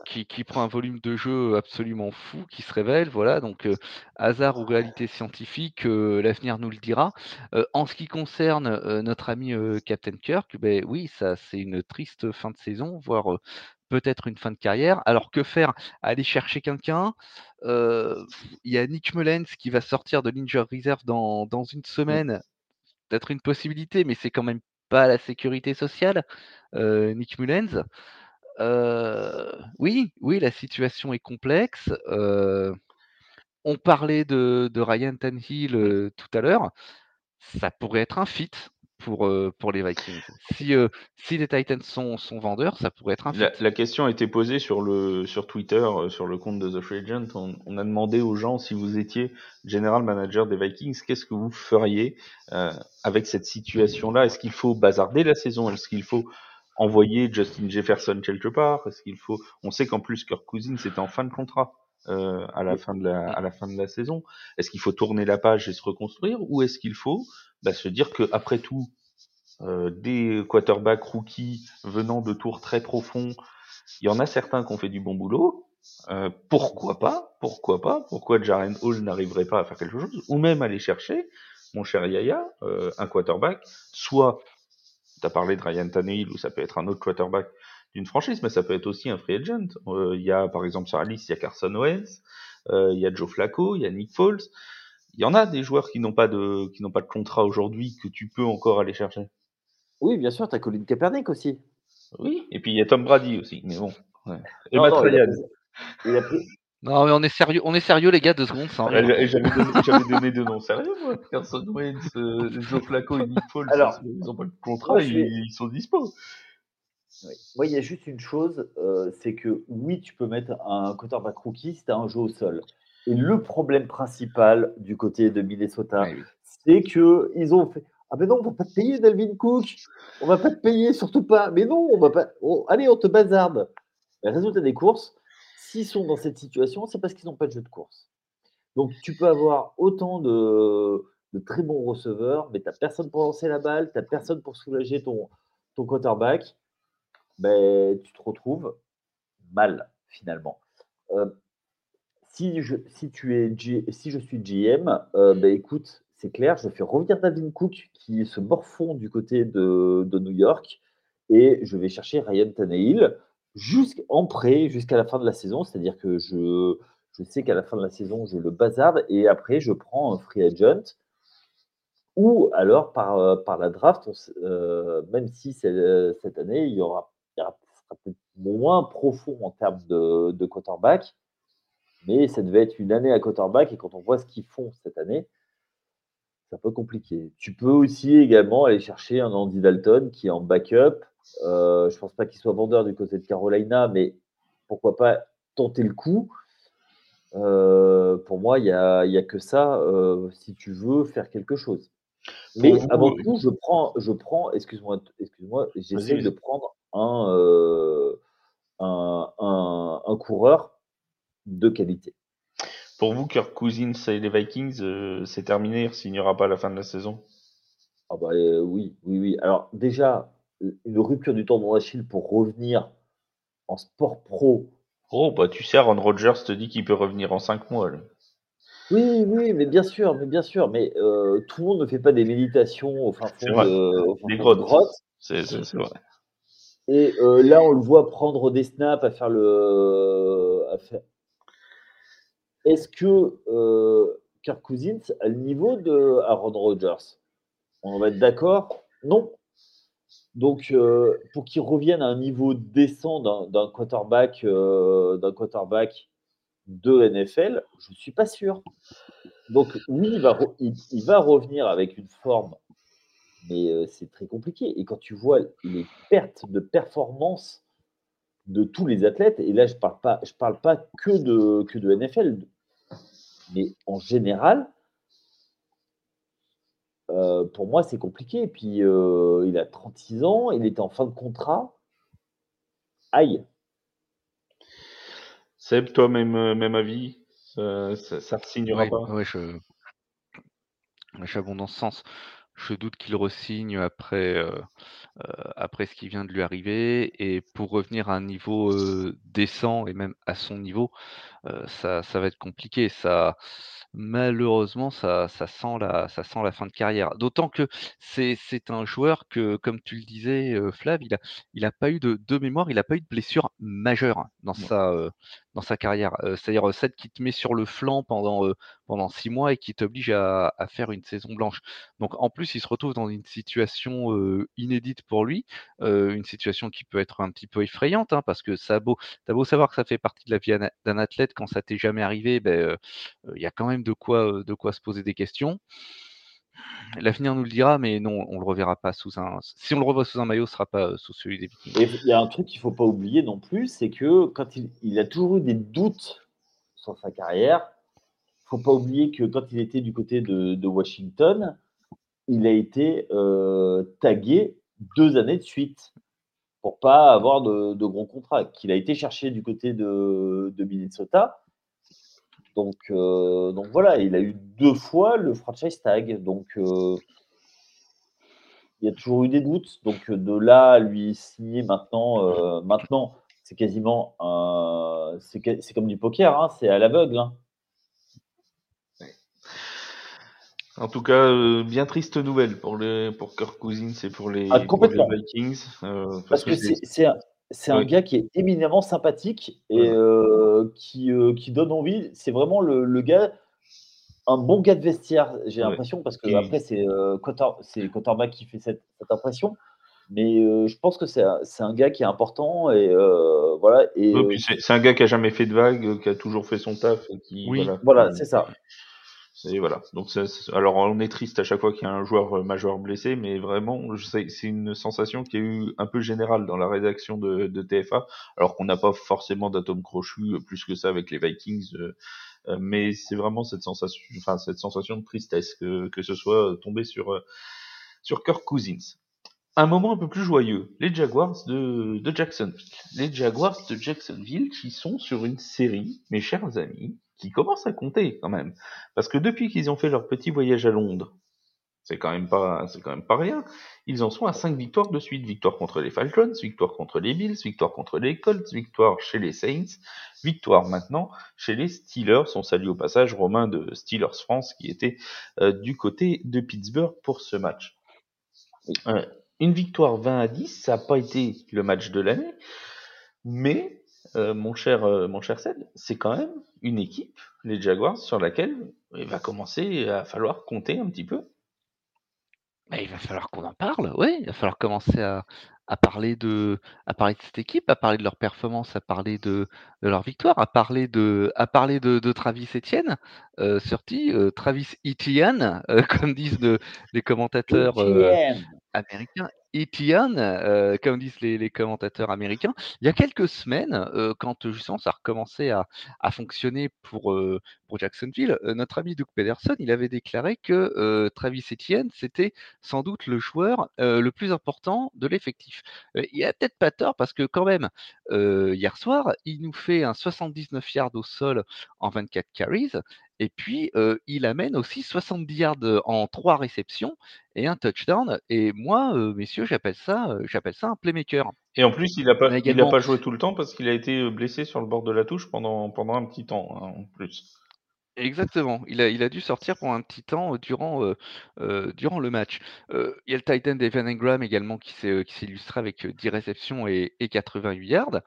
Qui, prend un volume de jeu absolument fou, qui se révèle. Voilà, donc euh, hasard ou réalité scientifique, euh, l'avenir nous le dira. Euh, en ce qui concerne notre ami Captain Kirk, ben oui, ça c'est une triste fin de saison, voire peut-être une fin de carrière. Alors que faire? Aller chercher quelqu'un? Il y a Nick Mullens qui va sortir de l'Injured Reserve dans, dans une semaine. Peut-être une possibilité, mais c'est quand même pas la sécurité sociale, Nick Mullens. Euh, oui, oui, la situation est complexe. Euh, on parlait de, de Ryan Tannehill euh, tout à l'heure. Ça pourrait être un fit pour, pour les Vikings. Si, si les Titans sont, sont vendeurs, ça pourrait être un la, la, question a été posée sur, le, sur Twitter, sur le compte de The Free Agent. On, on, a demandé aux gens si vous étiez general manager des Vikings, qu'est-ce que vous feriez avec cette situation-là? Est-ce qu'il faut bazarder la saison? Est-ce qu'il faut envoyer Justin Jefferson quelque part Est-ce qu'il faut On sait qu'en plus Kirk Cousins en fin de contrat. Euh, à la fin de la à la fin de la saison Est-ce qu'il faut tourner la page et se reconstruire ou est-ce qu'il faut bah, se dire que après tout euh, des quarterbacks rookies venant de tours très profonds, il y en a certains qui ont fait du bon boulot. Euh, pourquoi pas Pourquoi pas Pourquoi Jaren Hall n'arriverait pas à faire quelque chose Ou même aller chercher, mon cher Yaya, euh, un quarterback, soit tu as parlé de Ryan Tannehill ou ça peut être un autre quarterback d'une franchise, mais ça peut être aussi un free agent. Euh, il y a par exemple sur la liste, il y a Carson Wentz, euh, il y a Joe Flacco, il y a Nick Foles. Il y en a des joueurs qui n'ont pas de qui n'ont pas de contrat aujourd'hui que tu peux encore aller chercher. Oui, bien sûr, tu as Colin Kaepernick aussi. Oui, et puis il y a Tom Brady aussi, mais bon. Ouais. Et non, non, il a, il a pris... Non, mais on est sérieux, on est sérieux les gars, deux secondes. J'avais donné, donné deux noms sérieux, moi. Carson Wentz, euh, Joe Flacco et Nick Foles. Alors, ils n'ont pas de contrat, moi, ils, ils, sont dispo. Oui. Moi, il y a juste une chose, euh, c'est que oui, tu peux mettre un quarterback rookie si tu as un jeu au sol. Et le problème principal du côté de Minnesota, oui, oui. c'est qu'ils ont fait Ah, mais non, on va pas te payer, Dalvin Cook. On va pas te payer, surtout pas. Mais non, on va pas. Allez, on te bazarde. Le résultat des courses, s'ils sont dans cette situation, c'est parce qu'ils n'ont pas de jeu de course. Donc, tu peux avoir autant de, très bons receveurs, mais tu n'as personne pour lancer la balle, tu n'as personne pour soulager ton, quarterback ben, tu te retrouves mal finalement. Euh, si, je, si, tu es je suis GM, euh, ben, écoute, c'est clair, je fais revenir David Cook qui se morfond du côté de, de, New York et je vais chercher Ryan Tannehill jusqu'en prêt jusqu'à la fin de la saison, c'est-à-dire que je, sais qu'à la fin de la saison, je le bazarde et après, je prends un free agent ou alors par, par la draft, euh, même si cette année, il y aura peut-être moins profond en termes de, de, quarterback, mais ça devait être une année à quarterback et quand on voit ce qu'ils font cette année, c'est un peu compliqué. Tu peux aussi également aller chercher un Andy Dalton qui est en backup. Euh, je ne pense pas qu'il soit vendeur du côté de Carolina, mais pourquoi pas tenter le coup. Euh, pour moi, il n'y a, a, que ça euh, si tu veux faire quelque chose. Mais vous, avant tout, je prends, je prends excuse-moi, excuse-moi, j'essaie de prendre un, un, un, un, coureur de qualité. Pour vous, Kirk Cousins et les Vikings, c'est terminé, il signera pas à la fin de la saison? Ah bah, euh, Oui, oui, oui. Alors déjà, une rupture du tendon d'Achille pour revenir en sport pro. Oh, bah tu sais, Aaron Rodgers te dit qu'il peut revenir en 5 mois. Là. Oui, oui, mais bien sûr, mais bien sûr, mais euh, tout le monde ne fait pas des méditations au fin fond de, des grottes. grottes. C'est vrai. Et euh, là, on le voit prendre des snaps à faire le. Faire... Est-ce que euh, Kirk Cousins a le niveau de Aaron Rodgers? On va être d'accord? Non? Donc, euh, pour qu'il revienne à un niveau décent d'un quarterback, euh, d'un quarterback de NFL, je ne suis pas sûr. Donc, oui, il va, revenir avec une forme mais c'est très compliqué. Et quand tu vois les pertes de performance de tous les athlètes, et là je ne parle, pas, je parle pas que de NFL, mais en général, euh, pour moi c'est compliqué. Et puis euh, il a 36 ans, il était en fin de contrat. Aïe. Seb, toi, même, même avis Ça ne signera ouais, pas Oui, je... je suis dans ce sens. Je doute qu'il resigne après, euh, euh, après ce qui vient de lui arriver. Et pour revenir à un niveau euh, décent et même à son niveau, euh, ça, ça va être compliqué. Ça, malheureusement, ça, ça, sent la, ça sent la fin de carrière. D'autant que c'est, c'est un joueur que, comme tu le disais, euh, Flav, il a, il a pas eu de, de mémoire, il n'a pas eu de blessure majeure dans, Ouais. sa, euh, dans sa carrière. C'est-à-dire celle qui te met sur le flanc pendant, pendant six mois et qui t'oblige à, à faire une saison blanche. Donc en plus, il se retrouve dans une situation inédite pour lui, une situation qui peut être un petit peu effrayante, hein, parce que ça a beau, savoir que ça fait partie de la vie d'un athlète, quand ça t'est jamais arrivé, ben, il y a quand même de quoi, de quoi se poser des questions. L'avenir nous le dira, mais non, on le reverra pas sous un. Si on le revoit sous un maillot, ce sera pas sous celui des Vikings. Il y a un truc qu'il faut pas oublier non plus, c'est que quand il, a toujours eu des doutes sur sa carrière, faut pas oublier que quand il était du côté de, Washington, il a été euh, tagué deux années de suite pour pas avoir de, de gros contrats. Qu'il a été cherché du côté de Minnesota. Donc, euh, donc voilà, il a eu deux fois le franchise tag. Donc euh, il y a toujours eu des doutes. Donc de là à lui signer maintenant, euh, maintenant c'est quasiment c'est comme du poker, hein, c'est à l'aveugle. hein. En tout cas, euh, bien triste nouvelle pour les pour Kirk Cousins et pour les, Ah, pour complètement. les Vikings. euh, Parce que c'est- un, c'est un gars qui est éminemment sympathique et Ouais. euh, qui, euh, qui donne envie. C'est vraiment le, le gars, un bon gars de vestiaire, j'ai Ouais. l'impression, parce que Et- après, c'est euh, quarterback qui fait cette, cette impression. Mais euh, je pense que c'est un, c'est un gars qui est important et euh, voilà. Et euh, c'est un gars qui a jamais fait de vague, qui a toujours fait son taf et qui Oui. voilà. voilà, c'est ça. Et voilà. Donc alors on est triste à chaque fois qu'il y a un joueur euh, majeur blessé, mais vraiment, c'est une sensation qui est eu un peu générale dans la rédaction de, TFA, alors qu'on n'a pas forcément d'atome crochu euh, plus que ça avec les Vikings, euh, euh, mais c'est vraiment cette sensation, enfin cette sensation de tristesse que, que ce soit tombé sur sur Kirk Cousins. Un moment un peu plus joyeux, les Jaguars de, de Jacksonville. Les Jaguars de Jacksonville qui sont sur une série, mes chers amis, qui commence à compter quand même. Parce que depuis qu'ils ont fait leur petit voyage à Londres, c'est quand même pas, c'est quand même pas rien. Ils en sont à cinq victoires de suite. Victoire contre les Falcons, victoire contre les Bills, victoire contre les Colts, victoire chez les Saints, victoire maintenant chez les Steelers. On salue au passage Romain de Steelers France qui était euh, du côté de Pittsburgh pour ce match. Euh, une victoire 20 à 10, ça n'a pas été le match de l'année, mais euh, mon cher euh, mon cher Ced, c'est quand même une équipe, les Jaguars, sur laquelle il va commencer à falloir compter un petit peu. Bah, il va falloir qu'on en parle, oui. Il va falloir commencer à, à parler de, à parler de cette équipe, à parler de leur performance, à parler de, de leur victoire, à parler de, à parler de, de Travis Etienne, euh, sorti euh, Travis Etienne, euh, comme disent le- les commentateurs euh, Etienne. euh, comme disent les, commentateurs américains. Il y a quelques semaines, euh, quand justement ça a recommencé à, fonctionner pour, euh, Jacksonville, notre ami Doug Pederson, il avait déclaré que Travis Etienne, c'était sans doute le joueur le plus important de l'effectif. Il a peut-être pas tort parce que quand même, hier soir, il nous fait un 79 yards au sol en 24 carries. Et puis, euh, il amène aussi 70 yards en trois réceptions et un touchdown. Et moi, euh, messieurs, j'appelle ça, euh, j'appelle ça un playmaker. Et en plus, il n'a pas, il a joué tout le temps parce qu'il a été blessé sur le bord de la touche pendant, pendant un petit temps, hein, en plus. Exactement. Il a, il a dû sortir pour un petit temps durant, durant le match. Il y a le Titan d'Evan Engram également qui s'est illustré avec euh, 10 réceptions et, et 88 yards.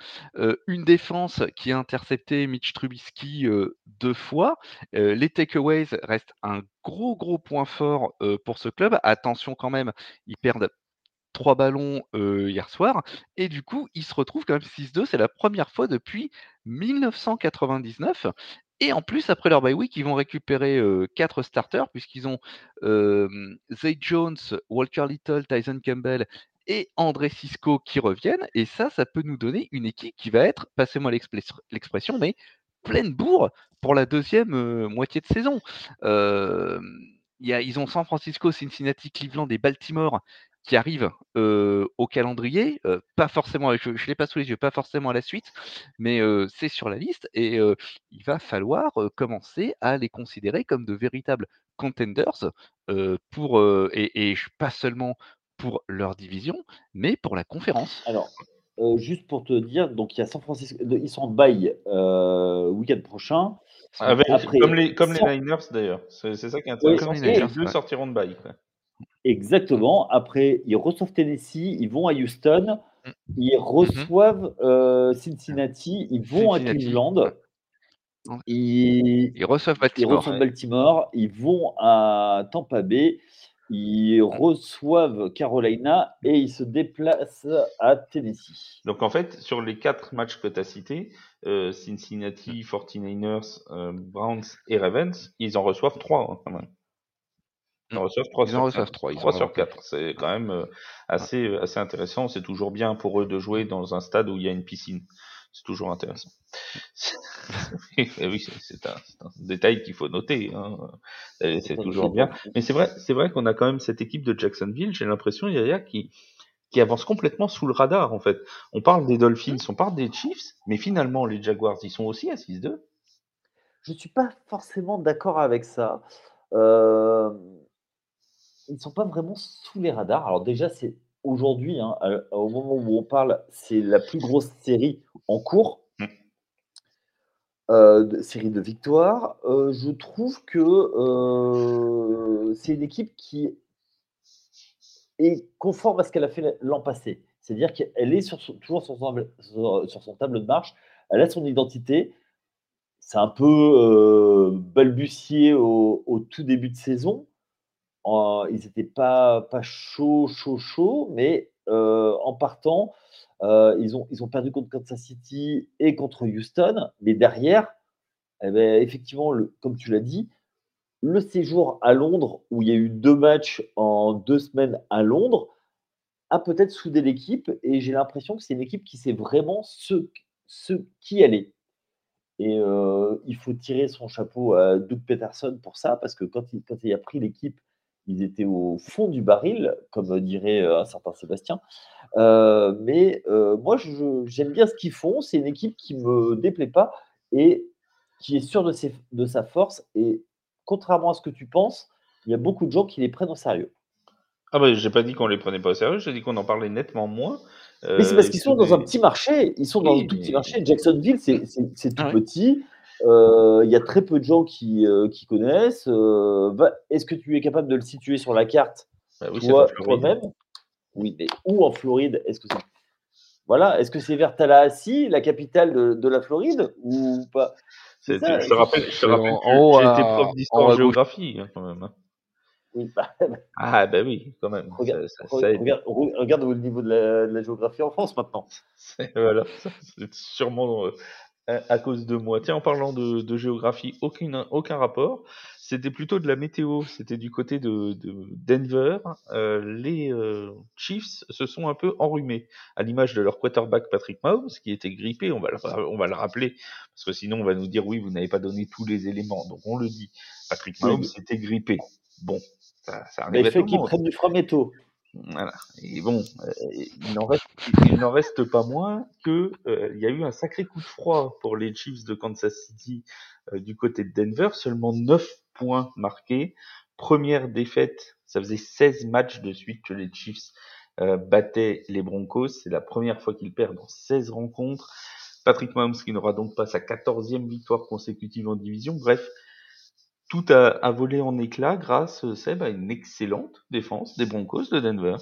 Une défense qui a intercepté Mitch Trubisky euh, deux fois. Les takeaways restent un gros, gros point fort pour ce club. Attention quand même, ils perdent trois ballons hier soir. Et du coup, ils se retrouvent quand même 6-2. C'est la première fois depuis 1999. Et en plus, après leur bye week, ils vont récupérer euh, quatre starters, puisqu'ils ont Zay Jones, Walker Little, Tyson Campbell et André Cisco qui reviennent. Et ça, ça peut nous donner une équipe qui va être, passez-moi l'express- l'expression, mais pleine bourre pour la deuxième moitié de saison. Ils ont San Francisco, Cincinnati, Cleveland et Baltimore qui arrivent euh, au calendrier, euh, pas forcément, je ne l'ai pas sous les yeux, pas forcément à la suite, mais euh, c'est sur la liste et euh, il va falloir euh, commencer à les considérer comme de véritables contenders euh, pour, euh, et, et pas seulement pour leur division, mais pour la conférence. Alors, euh, juste pour te dire, donc il y a San Francisco, ils sont en bail euh, week-end prochain. Avec, Après, comme les, comme sans- les Niners d'ailleurs. C'est ça qui est intéressant. les deux ouais. sortiront de bail. Exactement. Après, ils reçoivent Tennessee, ils vont à Houston, Mm. ils reçoivent euh, Cincinnati, ils vont à. Cleveland, ils, Ils reçoivent ils Baltimore. reçoivent Baltimore, ils vont à Tampa Bay, ils reçoivent Carolina et ils se déplacent à Tennessee. Donc en fait, sur les quatre matchs que tu as cités, euh, Cincinnati, 49ers, euh, Browns et Ravens, ils en reçoivent trois hein, quand même. Ils en reçoivent 3 Ils en sur reçoivent 5. 3, ils 3 en sur remportent 4. C'est quand même euh, assez, euh, assez intéressant. C'est toujours bien pour eux de jouer dans un stade où il y a une piscine. C'est toujours intéressant. Et oui, c'est- un, détail qu'il faut noter. Hein. C'est toujours bien. Mais c'est vrai, c'est vrai qu'on a quand même cette équipe de Jacksonville. J'ai l'impression, Yaya, qui, qui avance complètement sous le radar, en fait. On parle des Dolphins, on parle des Chiefs, mais finalement, les Jaguars, ils sont aussi à 6-2. Je ne suis pas forcément d'accord avec ça. Euh, ils ne sont pas vraiment sous les radars. Alors déjà, c'est aujourd'hui, hein, au moment où on parle, c'est la plus grosse série en cours, Mm. euh, de- série de victoires. Euh, je trouve que euh, c'est une équipe qui est conforme à ce qu'elle a fait l'an passé. C'est-à-dire qu'elle est sur toujours sur son, sur- sur son tableau de marche, elle a son identité. C'est un peu balbutié au, au tout début de saison. Ils n'étaient pas, pas chaud, chaud, chaud, mais euh, en partant, euh, ils, ont, ils ont perdu contre Kansas City et contre Houston. Mais derrière, eh ben, effectivement, comme tu l'as dit, le séjour à Londres, où il y a eu deux matchs en deux semaines à Londres, a peut-être soudé l'équipe. Et j'ai l'impression que c'est une équipe qui sait vraiment ce, ce qui elle est. Et euh, il faut tirer son chapeau à Doug Peterson pour ça, parce que quand il, quand il a pris l'équipe, ils étaient au fond du baril, comme dirait euh, un certain Sébastien. Euh, mais euh, moi, j'aime bien ce qu'ils font. C'est une équipe qui me déplaît pas et qui est sûre de, ses- de sa force. Et contrairement à ce que tu penses, il y a beaucoup de gens qui les prennent au sérieux. Ah bah j'ai pas dit qu'on les prenait pas au sérieux, j'ai dit qu'on en parlait nettement moins. Mais c'est parce qu'ils sont dans un petit marché. Ils sont dans Oui, un tout petit marché. Jacksonville, c'est tout Ah ouais. petit. Euh, Il y a très peu de gens qui, euh, qui connaissent. Euh, Est-ce que tu es capable de le situer sur la carte Bah oui, toi- en toi-même? Oui, mais où en Floride Est-ce que c'est? Voilà, est-ce que c'est vers Tallahassee, la capitale de, de la Floride, ou pas? Ça, je te rappelle, je te rappelle en- que en haut j'ai été à- prof en d'histoire gauche. géographie hein, quand même. hein. Oui, bah, Ah bah oui, quand même. regarde, Ça- ça- ça aide. regarde, re- regarde le niveau de la, de la géographie en France maintenant. C'est- voilà, c'est sûrement euh, à cause de moi. Tiens, en parlant de, de géographie, aucune, aucun rapport. C'était plutôt de la météo. C'était du côté de, de Denver. Euh, les euh, Chiefs se sont un peu enrhumés, à l'image de leur quarterback Patrick Mahomes, qui était grippé. On va, le, on va le rappeler, parce que sinon on va nous dire oui, vous n'avez pas donné tous les éléments. Donc on le dit. Patrick. Mahomes était grippé. Bon, ça, ça Mais arrive il fait qu'ils prennent du framéto. Voilà. Et bon, euh, il n'en reste, reste pas moins que euh, il y a eu un sacré coup de froid pour les Chiefs de Kansas City euh, du côté de Denver. Seulement 9 points marqués. Première défaite, ça faisait 16 matchs de suite que les Chiefs euh, battaient les Broncos. C'est la première fois qu'ils perdent en 16 rencontres. Patrick Mahomes qui n'aura donc pas sa 14e victoire consécutive en division. Bref, tout a, volé en éclats grâce, Seb, à une excellente défense des Broncos de Denver.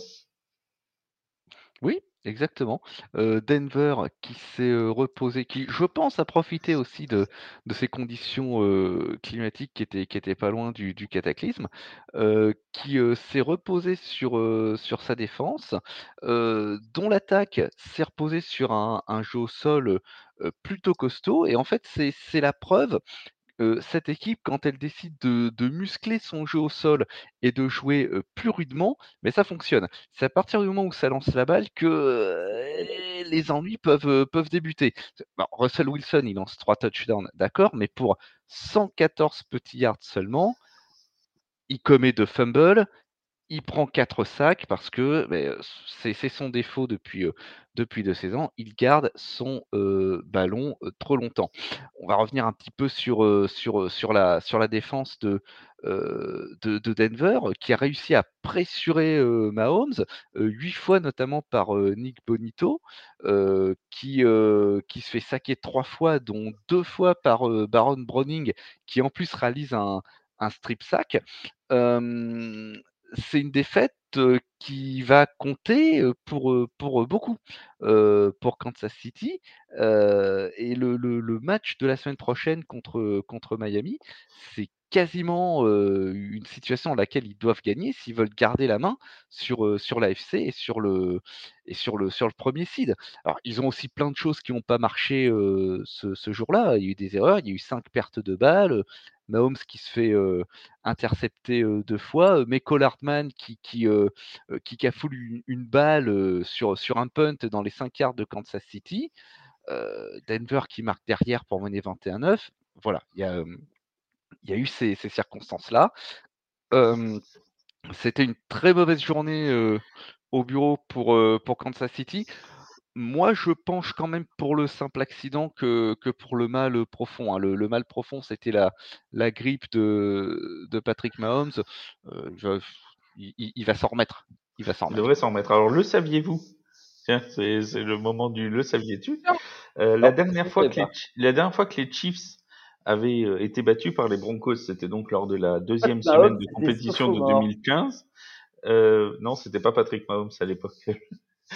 Oui, exactement. Heu, Denver qui s'est, heu, reposé, qui, je pense, a profité aussi de de ces conditions, heu, climatiques qui étaient qui étaient pas loin du cataclysme, qui, s'est reposé sur, sur sa défense, dont l'attaque s'est reposée sur un un jeu au sol, plutôt costaud et en fait, c'est la preuve Cette équipe, quand elle décide de muscler son jeu au sol et de jouer, plus rudement, mais ça fonctionne. C'est à partir du moment où ça lance la balle que, les ennuis peuvent, peuvent débuter. Russell Wilson, il lance 3 touchdowns, d'accord, mais pour 114 petits yards seulement, il commet 2 fumbles, il prend 4 sacs parce que, c'est son défaut depuis, heu, depuis 2 saisons, il garde son, ballon, trop longtemps. On va revenir un petit peu sur, sur, sur la sur la défense de, de de Denver, qui a réussi à pressurer, Mahomes, heu, 8 fois notamment par, Nick Bonito, qui, qui se fait saquer 3 fois, dont 2 fois par, Baron Browning, qui en plus réalise un un strip sack. C'est une défaite, qui va compter, pour, pour, beaucoup, pour Kansas City, et le le match de la semaine prochaine contre, contre Miami, c'est quasiment, une situation dans laquelle ils doivent gagner s'ils veulent garder la main sur, sur l'AFC et sur le et sur le sur le 1er seed. Alors ils ont aussi plein de choses qui ont pas marché, ce ce jour-là. Il y a eu des erreurs, il y a eu 5 pertes de balles, Mahomes qui se fait intercepter deux fois, mais Hartman qui, qui, qui cafoule une, balle sur, un punt dans les 5 quarts de Kansas City. Denver qui marque derrière pour mener 21-9. Voilà, il y a, eu ces, ces circonstances-là. C'était une très mauvaise journée au bureau pour Kansas City. Moi, je penche quand même pour le simple accident que, que pour le mal profond. Hein. Le, mal profond, c'était la, la grippe de, de Patrick Mahomes. il, va s'en remettre. Il va s'en remettre. devrait s'en remettre. Alors, le saviez-vous? Tiens, c'est le moment du le saviez-tu? Euh, la, dernière fois que les, la dernière fois que les Chiefs avaient été battus par les Broncos, c'était donc lors de la deuxième semaine de compétition de 2015. Euh, non, c'était pas Patrick Mahomes à l'époque.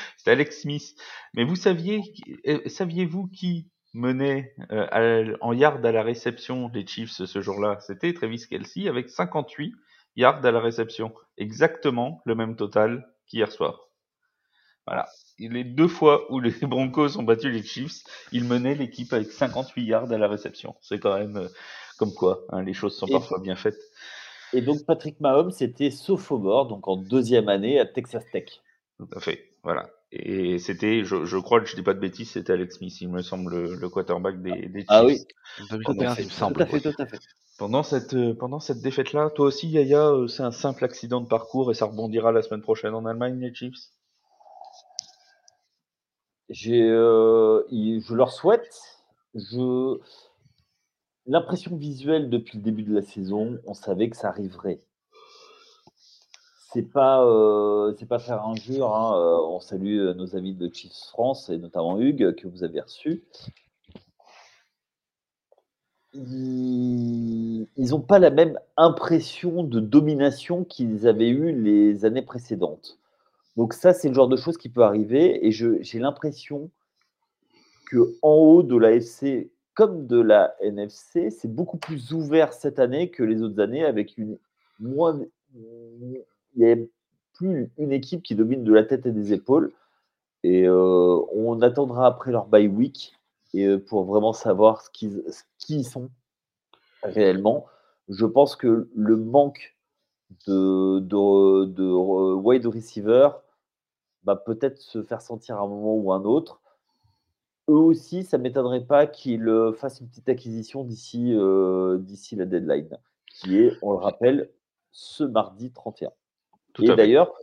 c'était Alex Smith. Mais vous saviez, euh, saviez-vous qui menait euh, en yard à la réception les Chiefs ce jour-là? C'était Travis Kelsey avec 58 yards à la réception. Exactement le même total qu'hier soir. Voilà. Les deux fois où les Broncos ont battu les Chiefs, ils menaient l'équipe avec 58 yards à la réception. C'est quand même euh, comme quoi, hein, les choses sont parfois bien faites. Et donc Patrick Mahomes était sophomore, donc en deuxième année à Texas Tech. Tout à fait, voilà. Et c'était, je, crois que je dis pas de bêtises, c'était Alex Smith, il me semble, le, quarterback des, des, Chiefs. Ah oui, tout à fait, tout à fait, tout à fait. Pendant cette, euh, pendant cette défaite-là, toi aussi, Yaya, euh, c'est un simple accident de parcours et ça rebondira la semaine prochaine en Allemagne, les Chiefs? J'ai, euh, je leur souhaite. Je, l'impression visuelle depuis le début de la saison, on savait que ça arriverait. C'est pas, euh, c'est pas faire injure. Hein. Euh, on salue nos amis de Chiefs France et notamment Hugues que vous avez reçu. Ils n'ont pas la même impression de domination qu'ils avaient eu les années précédentes. Donc ça, c'est le genre de choses qui peut arriver. Et j'ai l'impression que en haut de la FC comme de la NFC, c'est beaucoup plus ouvert cette année que les autres années, avec une moins, il n'y a plus une équipe qui domine de la tête et des épaules. Et euh, on attendra après leur bye week et euh, pour vraiment savoir ce qui, qui ils sont réellement. Je pense que le manque de, de wide receiver bah, peut-être se faire sentir à un moment ou un autre. Eux aussi, ça ne m'étonnerait pas qu'ils euh, fassent une petite acquisition euh, d'ici la deadline, qui est, on le rappelle, ce mardi 31. Et d'ailleurs,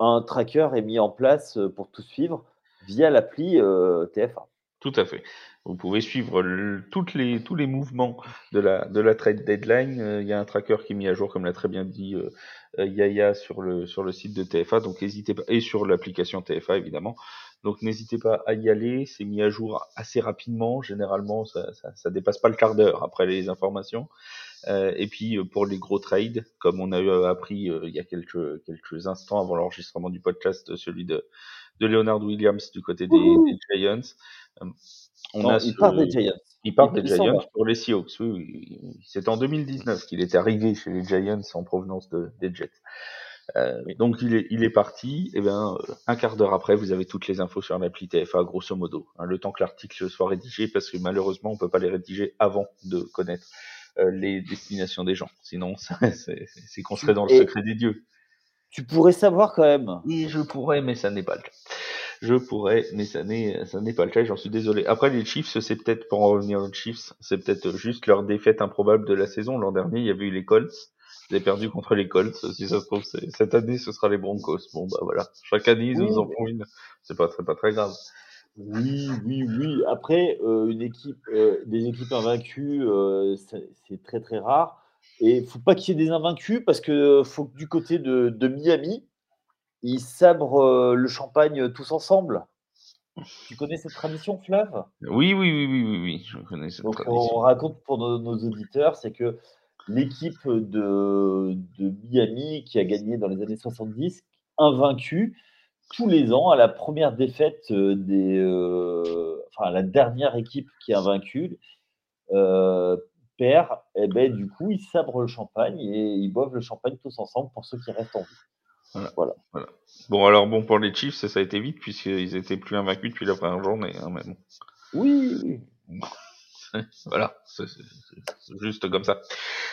un tracker est mis en place euh, pour tout suivre via l'appli TFA. Tout à fait. Vous pouvez suivre toutes les, tous les mouvements de la, de la trade deadline. Euh, il y a un tracker qui est mis à jour, comme l'a très bien dit euh, euh, Yaya sur le, sur le site de TFA. Donc n'hésitez pas, et sur l'application TFA évidemment. Donc n'hésitez pas à y aller. C'est mis à jour assez rapidement. Généralement, ça, ça, ça dépasse pas le quart d'heure après les informations. Euh, et puis pour les gros trades, comme on a eu appris il y a quelques, quelques instants avant l'enregistrement du podcast, celui de, de Leonard Williams du côté des, des Giants. On a il part des Giants. Il part des Giants pour les Seahawks. Oui, C'est en 2019 qu'il est arrivé chez les Giants en provenance de, des Jets. Euh, donc il est, il est parti. Et eh bien, euh, un quart d'heure après, vous avez toutes les infos sur l'appli TFA, grosso modo. Hein, le temps que l'article soit rédigé, parce que malheureusement, on peut pas les rédiger avant de connaître euh, les destinations des gens. Sinon, c'est qu'on serait dans le secret des dieux. Tu pourrais savoir quand même. Oui, je pourrais, mais ça n'est pas le cas je pourrais, mais ça n'est, ça n'est pas le cas, j'en suis désolé. Après, les Chiefs, c'est peut-être, pour en revenir aux Chiefs, c'est peut-être juste leur défaite improbable de la saison. L'an dernier, il y avait eu les Colts. Ils avaient perdu contre les Colts. Si ça se trouve, cette année, ce sera les Broncos. Bon, bah voilà. Chaque année, ils nous en font une. C'est pas, très, pas très grave. Oui, oui, oui. Après, euh, une équipe, euh, des équipes invaincues, euh, c'est très très rare. Et il faut pas qu'il y ait des invaincus parce que faut que du côté de, de Miami, ils sabrent euh, le champagne tous ensemble. Tu connais cette tradition, Flav? Oui, oui, oui, oui, oui, je connais cette Donc, tradition. On raconte pour nos, auditeurs, c'est que l'équipe de, de, Miami qui a gagné dans les années 70, invaincue, tous les ans, à la première défaite euh, des. Euh, enfin, la dernière équipe qui a vaincu, euh, perd, et eh ben, du coup, ils sabrent le champagne et ils boivent le champagne tous ensemble pour ceux qui restent en vie. Voilà. voilà. Bon, alors bon, pour les Chiefs, ça, a été vite, puisqu'ils étaient plus invaincus depuis la première journée, hein, Oui, oui. voilà, c'est juste comme ça.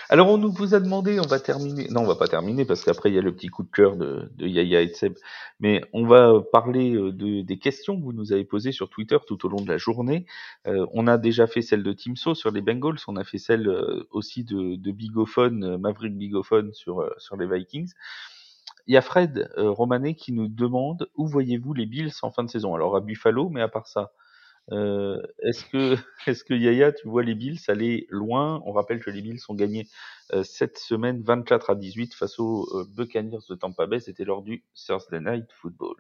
Alors on nous vous a demandé, on va terminer, non on va pas terminer parce qu'après il y a le petit coup de cœur de, de Yaya et de Seb, mais on va parler euh, de, des questions que vous nous avez posées sur Twitter tout au long de la journée. Euh, on a déjà fait celle de Timso sur les Bengals, on a fait celle euh, aussi de, de Bigophone, Maverick Bigophone sur, sur les Vikings. Il y a Fred Romanet qui nous demande où voyez-vous les Bills en fin de saison? Alors à Buffalo, mais à part ça, euh, est-ce que, est-ce que Yaya, tu vois les Bills aller loin? On rappelle que les Bills ont gagné euh, cette semaine 24 à 18 face aux euh, Buccaneers de Tampa Bay. C'était lors du Thursday Night Football.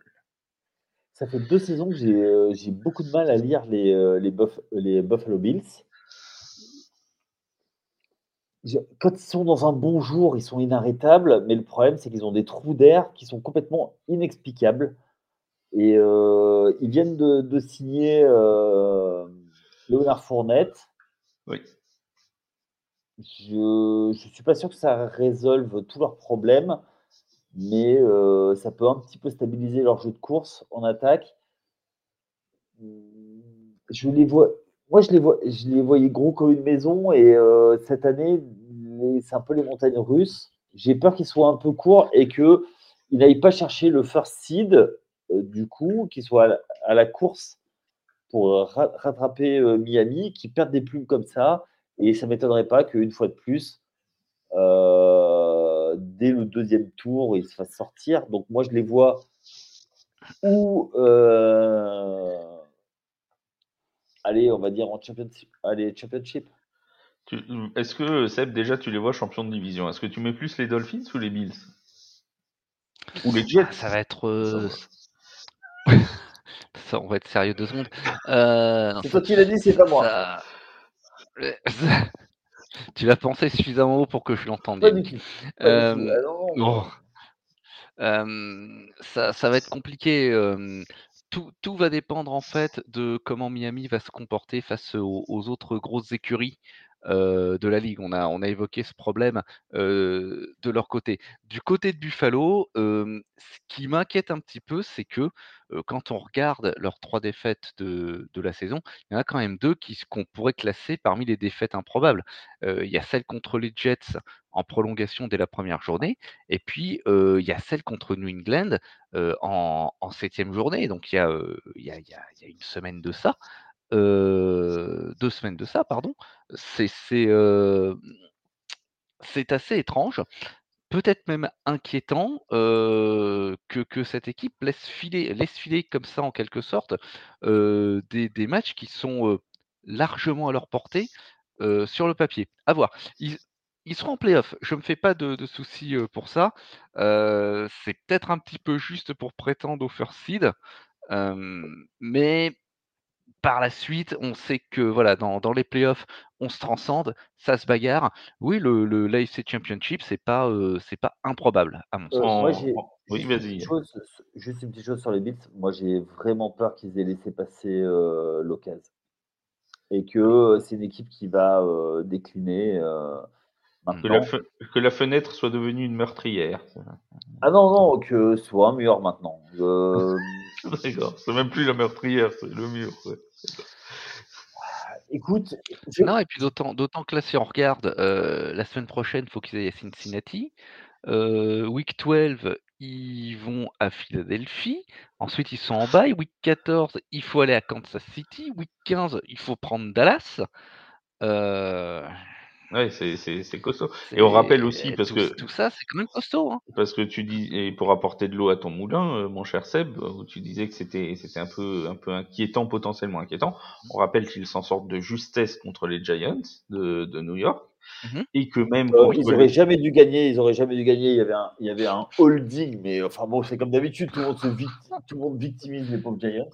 Ça fait deux saisons que j'ai, j'ai beaucoup de mal à lire les, les Buffalo Bills. Quand ils sont dans un bon jour, ils sont inarrêtables, mais le problème, c'est qu'ils ont des trous d'air qui sont complètement inexplicables. Et euh, ils viennent de, de signer euh, Léonard Fournette. Oui. Je ne suis pas sûr que ça résolve tous leurs problèmes, mais euh, ça peut un petit peu stabiliser leur jeu de course en attaque. Je les vois, moi je les vois, je les voyais gros comme une maison et cette année c'est un peu les montagnes russes. J'ai peur qu'ils soient un peu courts et qu'ils n'aillent pas chercher le first seed du coup, qui soit à la, course pour rattraper euh, Miami, qui perdent des plumes comme ça. Et ça ne m'étonnerait pas qu'une fois de plus, euh, dès le deuxième tour, ils se fassent sortir. Donc moi, je les vois ou allez, on va dire en championship. Allez, championship. Est-ce que Seb, déjà, tu les vois champions de division? Est-ce que tu mets plus les Dolphins ou les Bills? Ou les Jets? Ça va être on va être sérieux deux secondes. Euh, c'est toi qui l'as dit, c'est pas moi. tu l'as pensé suffisamment haut pour que je l'entende. Euh, euh, ça, ça, va être compliqué. Tout, tout, va dépendre en fait de comment Miami va se comporter face aux, autres grosses écuries de la ligue. On a, on a évoqué ce problème de leur côté. Du côté de Buffalo, ce qui m'inquiète un petit peu, c'est que quand on regarde leurs trois défaites de, la saison, il y en a quand même deux qu'on pourrait classer parmi les défaites improbables. il y a celle contre les Jets en prolongation dès la première journée, et puis il y a celle contre New England en, septième journée. Donc il y, a, il, y a, il y a une semaine de ça. deux semaines de ça, pardon. C'est assez étrange peut-être même inquiétant que, cette équipe laisse filer, laisse filer comme ça en quelque sorte des, matchs qui sont largement à leur portée sur le papier. À voir. Ils, ils seront en playoff. Je ne me fais pas de, de soucis pour ça. c'est peut-être un petit peu juste pour prétendre au first seed. mais par la suite, on sait que voilà, dans, dans les playoffs, on se transcende, ça se bagarre. Oui, le, le l'AFC Championship, c'est pas, euh, c'est pas improbable, à mon euh, sens. moi, j'ai oui, vas-y. Juste une petite chose sur les Bills. Moi, j'ai vraiment peur qu'ils aient laissé passer euh, l'occasion. Et que c'est une équipe qui va décliner. Que la, que la, fenêtre soit devenue une meurtrière. Ah non, non, que ce soit un mur maintenant. D'accord, c'est même plus la meurtrière, c'est le mur. Écoute. Non, et puis d'autant, d'autant que là, si on regarde, euh, la semaine prochaine, il faut qu'ils aillent à Cincinnati. Euh, week 12, ils vont à Philadelphie. Ensuite, ils sont en bail. Week 14, il faut aller à Kansas City. Week 15, il faut prendre Dallas. Euh, Ouais, c'est c'est costaud et on rappelle aussi parce que tout ça, c'est quand même costaud, hein. Parce que tu dis et pour apporter de l'eau à ton moulin, euh, mon cher Seb, où tu disais que c'était c'était un peu un peu inquiétant, potentiellement inquiétant. On rappelle qu'ils s'en sortent de justesse contre les Giants de de New York mmh et que même euh, ils auraient jamais dû gagner, ils auraient jamais dû gagner, il y avait un il y avait un holding mais enfin bon, c'est comme d'habitude, tout le monde se tout le monde victimise les pauvres Giants.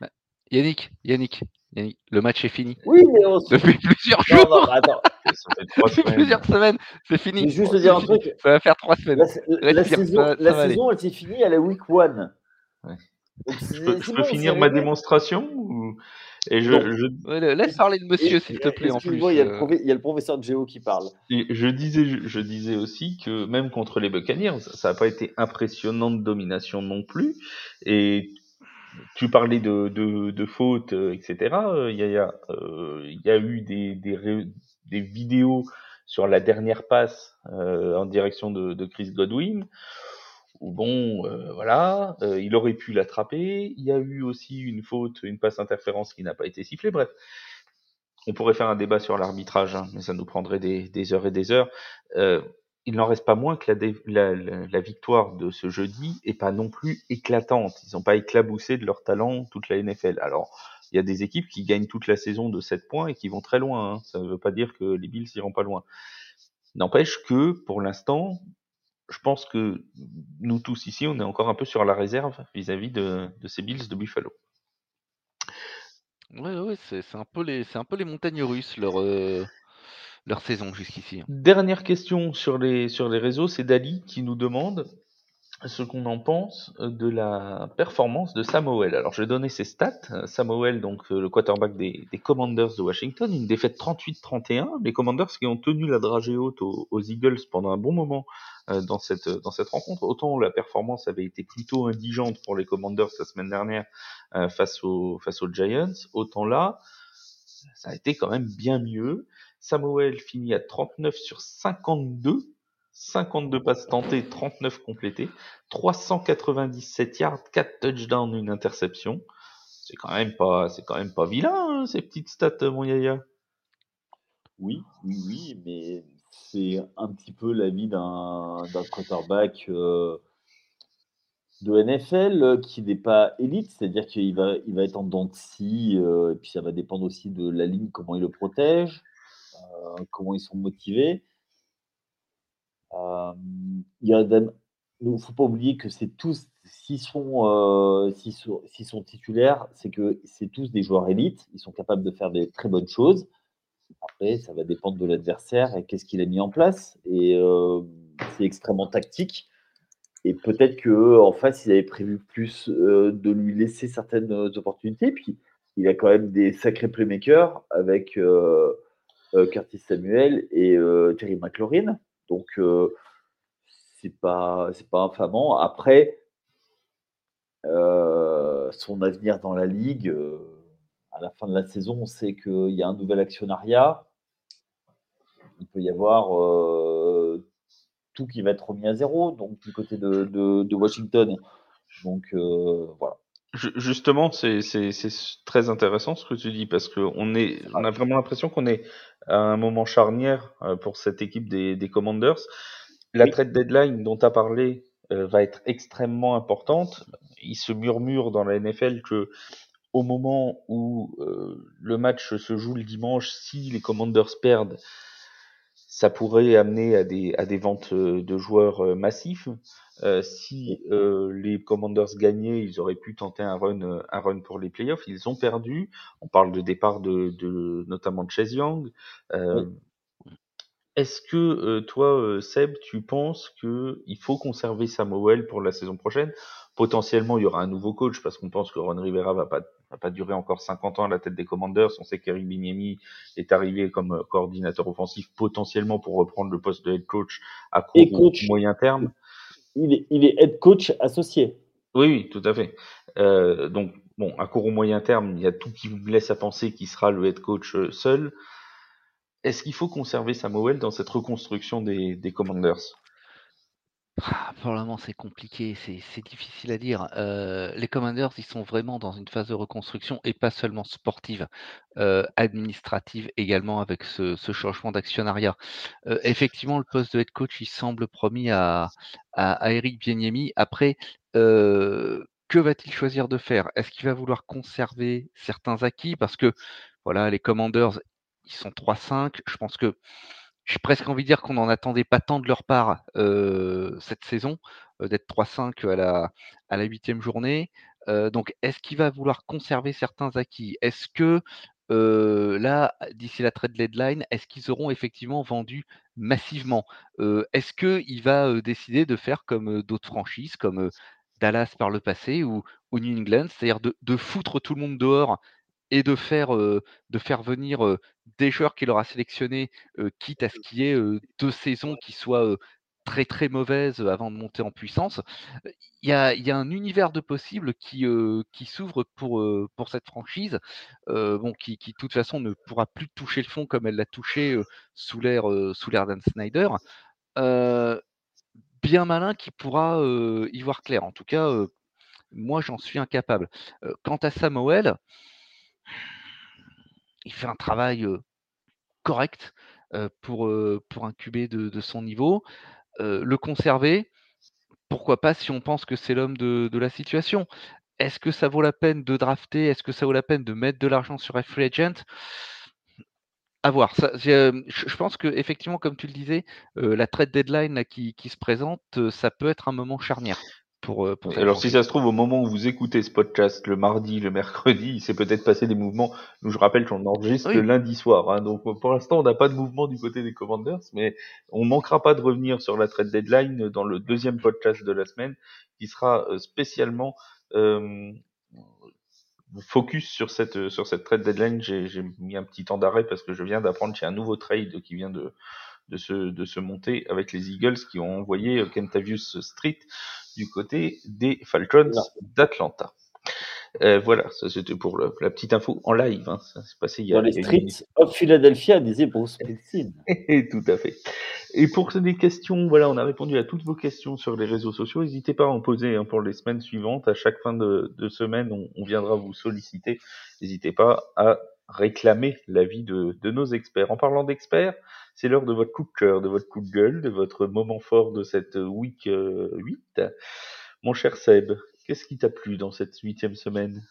Bah, Yannick, Yannick, le match est fini. Oui, mais on... Depuis plusieurs jours. Non, non, attends. Depuis plusieurs semaines, c'est fini. Je juste dire un truc. Ça va faire trois semaines. La, saison, la saison elle s'est finie à la week one. Ouais. je peux, finir ma démonstration Et je, je... laisse parler de monsieur, s'il te plaît, en plus. Il y, a le euh. il y a le professeur de Géo qui parle. Et je, disais, je disais aussi que même contre les Buccaneers, ça n'a pas été impressionnant de domination non plus. Et tu parlais de, de, de fautes, etc. Il y a, il y a eu des, des, des vidéos sur la dernière passe en direction de, de Chris Godwin où bon, voilà, il aurait pu l'attraper. Il y a eu aussi une faute, une passe interférence qui n'a pas été sifflée. Bref, on pourrait faire un débat sur l'arbitrage, hein, mais ça nous prendrait des, des, heures et des heures. Il n'en reste pas moins que la, victoire de ce jeudi est pas non plus éclatante. Ils n'ont pas éclaboussé de leur talent toute la NFL. Alors, il y a des équipes qui gagnent toute la saison de 7 points et qui vont très loin. Hein. Ça ne veut pas dire que les Bills iront pas loin. N'empêche que, pour l'instant, je pense que nous tous ici, on est encore un peu sur la réserve vis-à-vis de, ces Bills de Buffalo. Ouais, ouais, c'est un peu les c'est un peu les montagnes russes leur euh, leur saison jusqu'ici. Hein. Dernière question sur les sur les réseaux, c'est Dali qui nous demande ce qu'on en pense euh, de la performance de Samuel. Alors, je vais donner ses stats. Euh, Samuel, donc le quarterback des, des Commanders de Washington, une défaite 38-31. Les Commanders qui ont tenu la dragée haute aux, aux Eagles pendant un bon moment euh, dans cette dans cette rencontre. Autant la performance avait été plutôt indigente pour les Commanders la semaine dernière euh, face aux face aux Giants, autant là ça a été quand même bien mieux. Samuel finit à 39 sur 52, 52 passes tentées, 39 complétées, 397 yards, 4 touchdowns, une interception. C'est quand même pas, c'est pas vilain hein, ces petites stats, mon Yaya. Oui, oui, oui, mais c'est un petit peu la vie d'un quarterback euh, de NFL euh, qui n'est pas élite, c'est-à-dire qu'il va, il va être en dents de scie, euh, et puis ça va dépendre aussi de la ligne, comment il le protège, comment ils sont motivés. il ne faut pas oublier que c'est tous, s'ils sont, titulaires, c'est que c'est tous des joueurs élites, ils sont capables de faire des très bonnes choses. Après, ça va dépendre de l'adversaire et qu'est-ce qu'il a mis en place. Et euh, c'est extrêmement tactique. Et peut-être qu'en face, ils avaient prévu plus euh, de lui laisser certaines opportunités. Puis, il a quand même des sacrés playmakers avec euh, Curtis Samuel et Terry McLaurin. Donc, c'est pas, pas infamant. Après, son avenir dans la ligue à la fin de la saison, on sait qu'il y a un nouvel actionnariat. Il peut y avoir euh, tout qui va être remis à zéro, donc du côté de, Washington. Donc euh, voilà. Justement, c'est très intéressant ce que tu dis parce qu'on on a vraiment l'impression qu'on est à un moment charnière euh, pour cette équipe des, Commanders. La trade deadline dont tu as parlé va être extrêmement importante. Il se murmure dans la NFL que au moment où euh, le match se joue le dimanche, si les Commanders perdent, ça pourrait amener à des, à des ventes euh, de joueurs euh, massifs. si les Commanders gagnaient, ils auraient pu tenter un run, un run pour les playoffs. Ils ont perdu. On parle de départ de, de notamment de Chase Young. Est-ce que toi, Seb, tu penses qu'il faut conserver Samuel pour la saison prochaine? Potentiellement, il y aura un nouveau coach parce qu'on pense que Ron Rivera va pas va pas durer encore 50 ans à la tête des Commanders. On sait qu'Eric Bignemi est arrivé comme euh, coordinateur offensif potentiellement pour reprendre le poste de head coach à court ou moyen terme. Il est, il est head coach associé. Oui, oui, tout à fait. Euh, donc, bon, à court ou moyen terme, il y a tout qui vous laisse à penser qu'il sera le head coach euh, seul. Est-ce qu'il faut conserver Samuel dans cette reconstruction des, des Commanders? Ah, pour le moment, c'est compliqué, c'est difficile à dire. Euh, les Commanders, ils sont vraiment dans une phase de reconstruction et pas seulement sportive, euh, administrative également avec ce, changement d'actionnariat. Euh, effectivement, le poste de head coach, il semble promis à, à, Eric Bieniemi. Après, que va-t-il choisir de faire? Est-ce qu'il va vouloir conserver certains acquis? Parce que voilà, les Commanders, ils sont 3-5. Je pense que j'ai presque envie de dire qu'on n'en attendait pas tant de leur part cette saison, d'être 3-5 à la, à la journée. donc, est-ce qu'il va vouloir conserver certains acquis? Est-ce que là, d'ici la trade deadline, est-ce qu'ils auront effectivement vendu massivement? Est-ce qu'il va décider de faire comme d'autres franchises, comme Dallas par le passé ou, New England, c'est-à-dire de, foutre tout le monde dehors et de faire, de faire venir des joueurs qu'il aura sélectionnés, quitte à ce qu'il y ait deux saisons qui soient très très mauvaise avant de monter en puissance. Il y a, y a un univers de possibles qui, qui s'ouvre pour, pour cette franchise, bon, qui, qui de toute façon ne pourra plus toucher le fond comme elle l'a touché sous l'ère sous l'ère Dan Snyder. bien malin qui pourra y voir clair. En tout cas, moi j'en suis incapable. quant à Samuel, il fait un travail correct pour, pour un QB de, son niveau. le conserver, pourquoi pas si on pense que c'est l'homme de, la situation. Est-ce que ça vaut la peine de drafter? Est-ce que ça vaut la peine de mettre de l'argent sur un free agent? À voir. Je, pense que effectivement, comme tu le disais, la trade deadline qui, se présente, ça peut être un moment charnière. Pour, pour alors si ça se trouve au moment où vous écoutez ce podcast le mardi, le mercredi, il s'est peut-être passé des mouvements. Nous je rappelle qu'on enregistre oui. le lundi soir, hein, donc pour l'instant on n'a pas de mouvement du côté des Commanders, mais on manquera pas de revenir sur la trade deadline dans le deuxième podcast de la semaine, qui sera spécialement euh, focus sur cette sur cette trade deadline. J'ai mis un petit temps d'arrêt parce que je viens d'apprendre qu'il y a un nouveau trade qui vient de de se, de se monter avec les Eagles qui ont envoyé Kentavius Street du côté des Falcons d'Atlanta. Euh, voilà, ça c'était pour le, la petite info en live. Hein. Ça s'est passé il y a. Dans les streets of Philadelphia, disait Bruce Springsteen. Tout à fait. Et pour des questions, voilà, on a répondu à toutes vos questions sur les réseaux sociaux. N'hésitez pas à en poser hein, pour les semaines suivantes. À chaque fin de, de semaine, on, on, viendra vous solliciter. N'hésitez pas à réclamer l'avis de, de nos experts. En parlant d'experts, c'est l'heure de votre coup de cœur, de votre coup de gueule, de votre moment fort de cette week 8. Mon cher Seb, qu'est-ce qui t'a plu dans cette huitième semaine?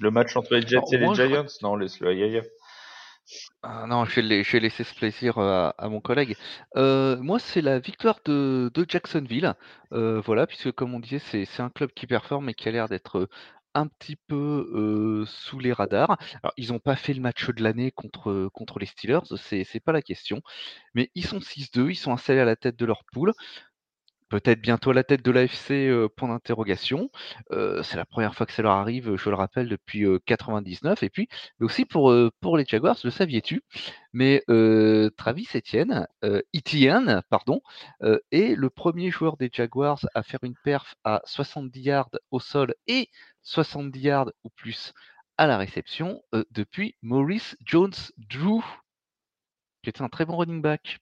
Le match entre les Jets Alors, et les Giants? Non, laisse-le ailleurs. Ah non, je vais, je vais laisser ce plaisir à, à mon collègue. Euh, moi, c'est la victoire de, de Jacksonville. Euh, voilà, puisque comme on disait, c'est un club qui performe et qui a l'air d'être un petit peu sous les radars. Alors, ils n'ont pas fait le match de l'année contre, contre les Steelers, c'est c'est pas la question. Mais ils sont 6-2, ils sont installés à la tête de leur poule. Peut-être bientôt à la tête de l'AFC, point d'interrogation. C'est la première fois que ça leur arrive, je le rappelle, depuis euh, 99. Et puis, mais aussi pour, pour les Jaguars, le saviez-tu? Mais Travis Etienne, Etienne, pardon, est le premier joueur des Jaguars à faire une perf à 70 yards au sol et 70 yards ou plus à la réception depuis Maurice Jones-Drew, qui était un très bon running back.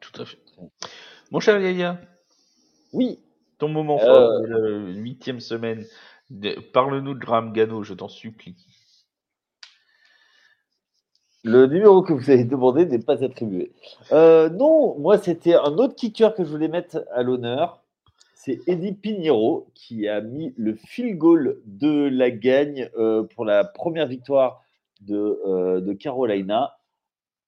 Tout à fait. Mon cher Yaya, oui. Ton moment euh... fort de la huitième semaine. Parle-nous de Graham Gano, je t'en supplie. Le numéro que vous avez demandé n'est pas attribué. Euh, non, moi c'était un autre kicker que je voulais mettre à l'honneur. C'est Eddie Pinheiro qui a mis le field goal de la gagne euh, pour la première victoire de, euh, Carolina.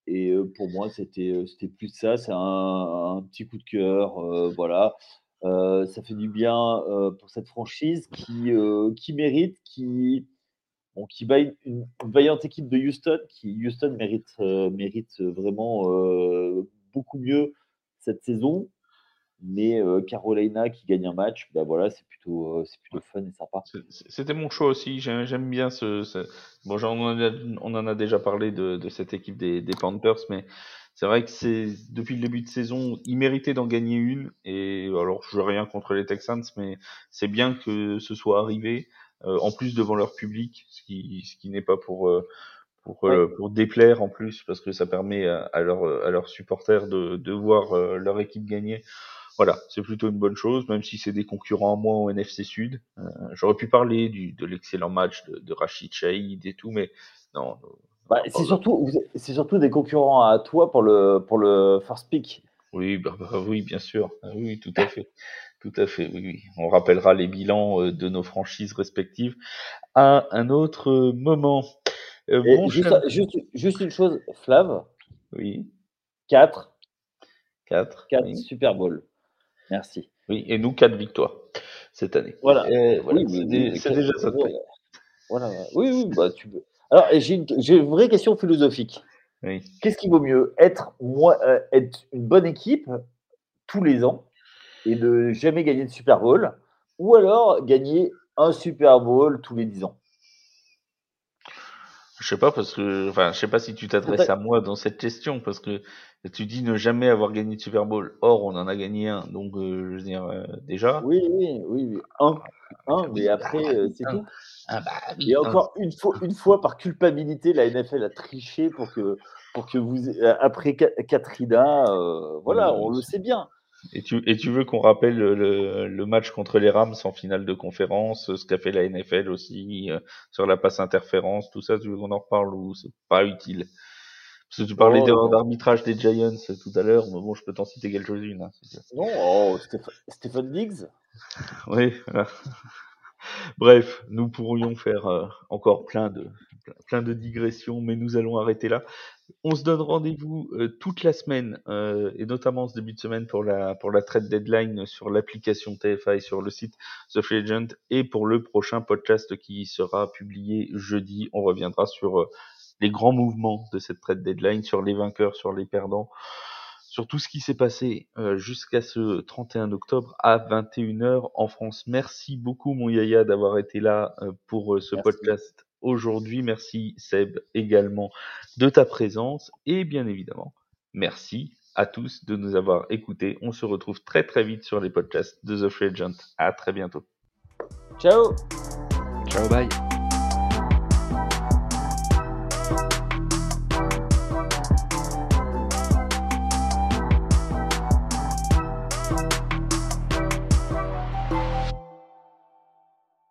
Et euh, pour moi, c'était plus ça. C'est un, petit coup de cœur. voilà. Ça fait du bien pour cette franchise qui, mérite, qui, bon, une, vaillante équipe de Houston, qui Houston mérite vraiment beaucoup mieux cette saison. Mais Carolina qui gagne un match, ben voilà, c'est plutôt, c'est plutôt fun et sympa. C'était mon choix aussi. J'aime bien ce. ce... Bon, on en, a, on en a déjà parlé de, de cette équipe des, des Panthers, mais c'est vrai que c'est depuis le début de saison, ils méritaient d'en gagner une. Et alors, je veux rien contre les Texans, mais c'est bien que ce soit arrivé, euh, en plus devant leur public, ce qui, ce qui n'est pas pour euh, pour ouais. euh, pour déplaire en plus, parce que ça permet à, à leurs à leurs supporters de de voir euh, leur équipe gagner. Voilà, c'est plutôt une bonne chose, même si c'est des concurrents à moi au NFC Sud. Euh, J'aurais pu parler du, de l'excellent match de, de Rachid Chaïd et tout, mais non, bah, c'est surtout, c'est surtout des concurrents à toi pour le, pour le first pick. Oui, bah, bah, oui, bien sûr. Ah oui, tout à fait. Tout à fait, oui, oui. On rappellera les bilans euh, de nos franchises respectives à un autre moment. Euh, bon juste, cher... juste, juste, une chose, Flav. Oui. 4. 4. 4 oui. Super Bowl. Merci. Oui, et nous, 4 victoires cette année. Voilà. voilà. Oui, c'est déjà ça. Voilà. Oui, oui, bah, tu peux. Alors, j'ai une, une, vraie question philosophique. Oui. Qu'est-ce qui vaut mieux être, euh, être une bonne équipe tous les ans et ne jamais gagner de Super Bowl ou alors gagner un Super Bowl tous les 10 ans? Je sais pas parce que, enfin, je sais pas si tu t'adresses à moi dans cette question parce que tu dis ne jamais avoir gagné de Super Bowl. Or, on en a gagné un, donc euh, je veux dire euh, déjà. Oui, oui, oui, oui. un, un, mais après euh, c'est tout. Ah bah, oui, Et encore une fois, une fois par culpabilité, la NFL a triché pour que pour que vous après Katrina, voilà, on le sait bien. Et tu, et tu veux qu'on rappelle le, le, match contre les Rams en finale de conférence, ce qu'a fait la NFL aussi, euh, sur la passe interférence, tout ça, tu veux qu'on en reparle ou c'est pas utile? Parce que tu parlais oh, d'arbitrage des Giants tout à l'heure, mais bon, je peux t'en citer quelques-unes. Hein, non, oh, Stephen Diggs Oui, voilà. Bref, nous pourrions faire euh, encore plein de, plein de digressions, mais nous allons arrêter là. On se donne rendez-vous euh, toute la semaine, euh, et notamment ce début de semaine pour la, pour la trade deadline sur l'application TFI sur le site The Free Agent, et pour le prochain podcast qui sera publié jeudi. On reviendra sur les grands mouvements de cette trade deadline, sur les vainqueurs, sur les perdants sur tout ce qui s'est passé euh, jusqu'à ce 31 octobre à 21h en France. Merci beaucoup mon Yaya d'avoir été là euh, pour euh, ce podcast aujourd'hui. Merci Seb également de ta présence et bien évidemment, merci à tous de nous avoir écoutés. On se retrouve très très vite sur les podcasts de The Free Agent. À très bientôt. Ciao. Ciao, bye.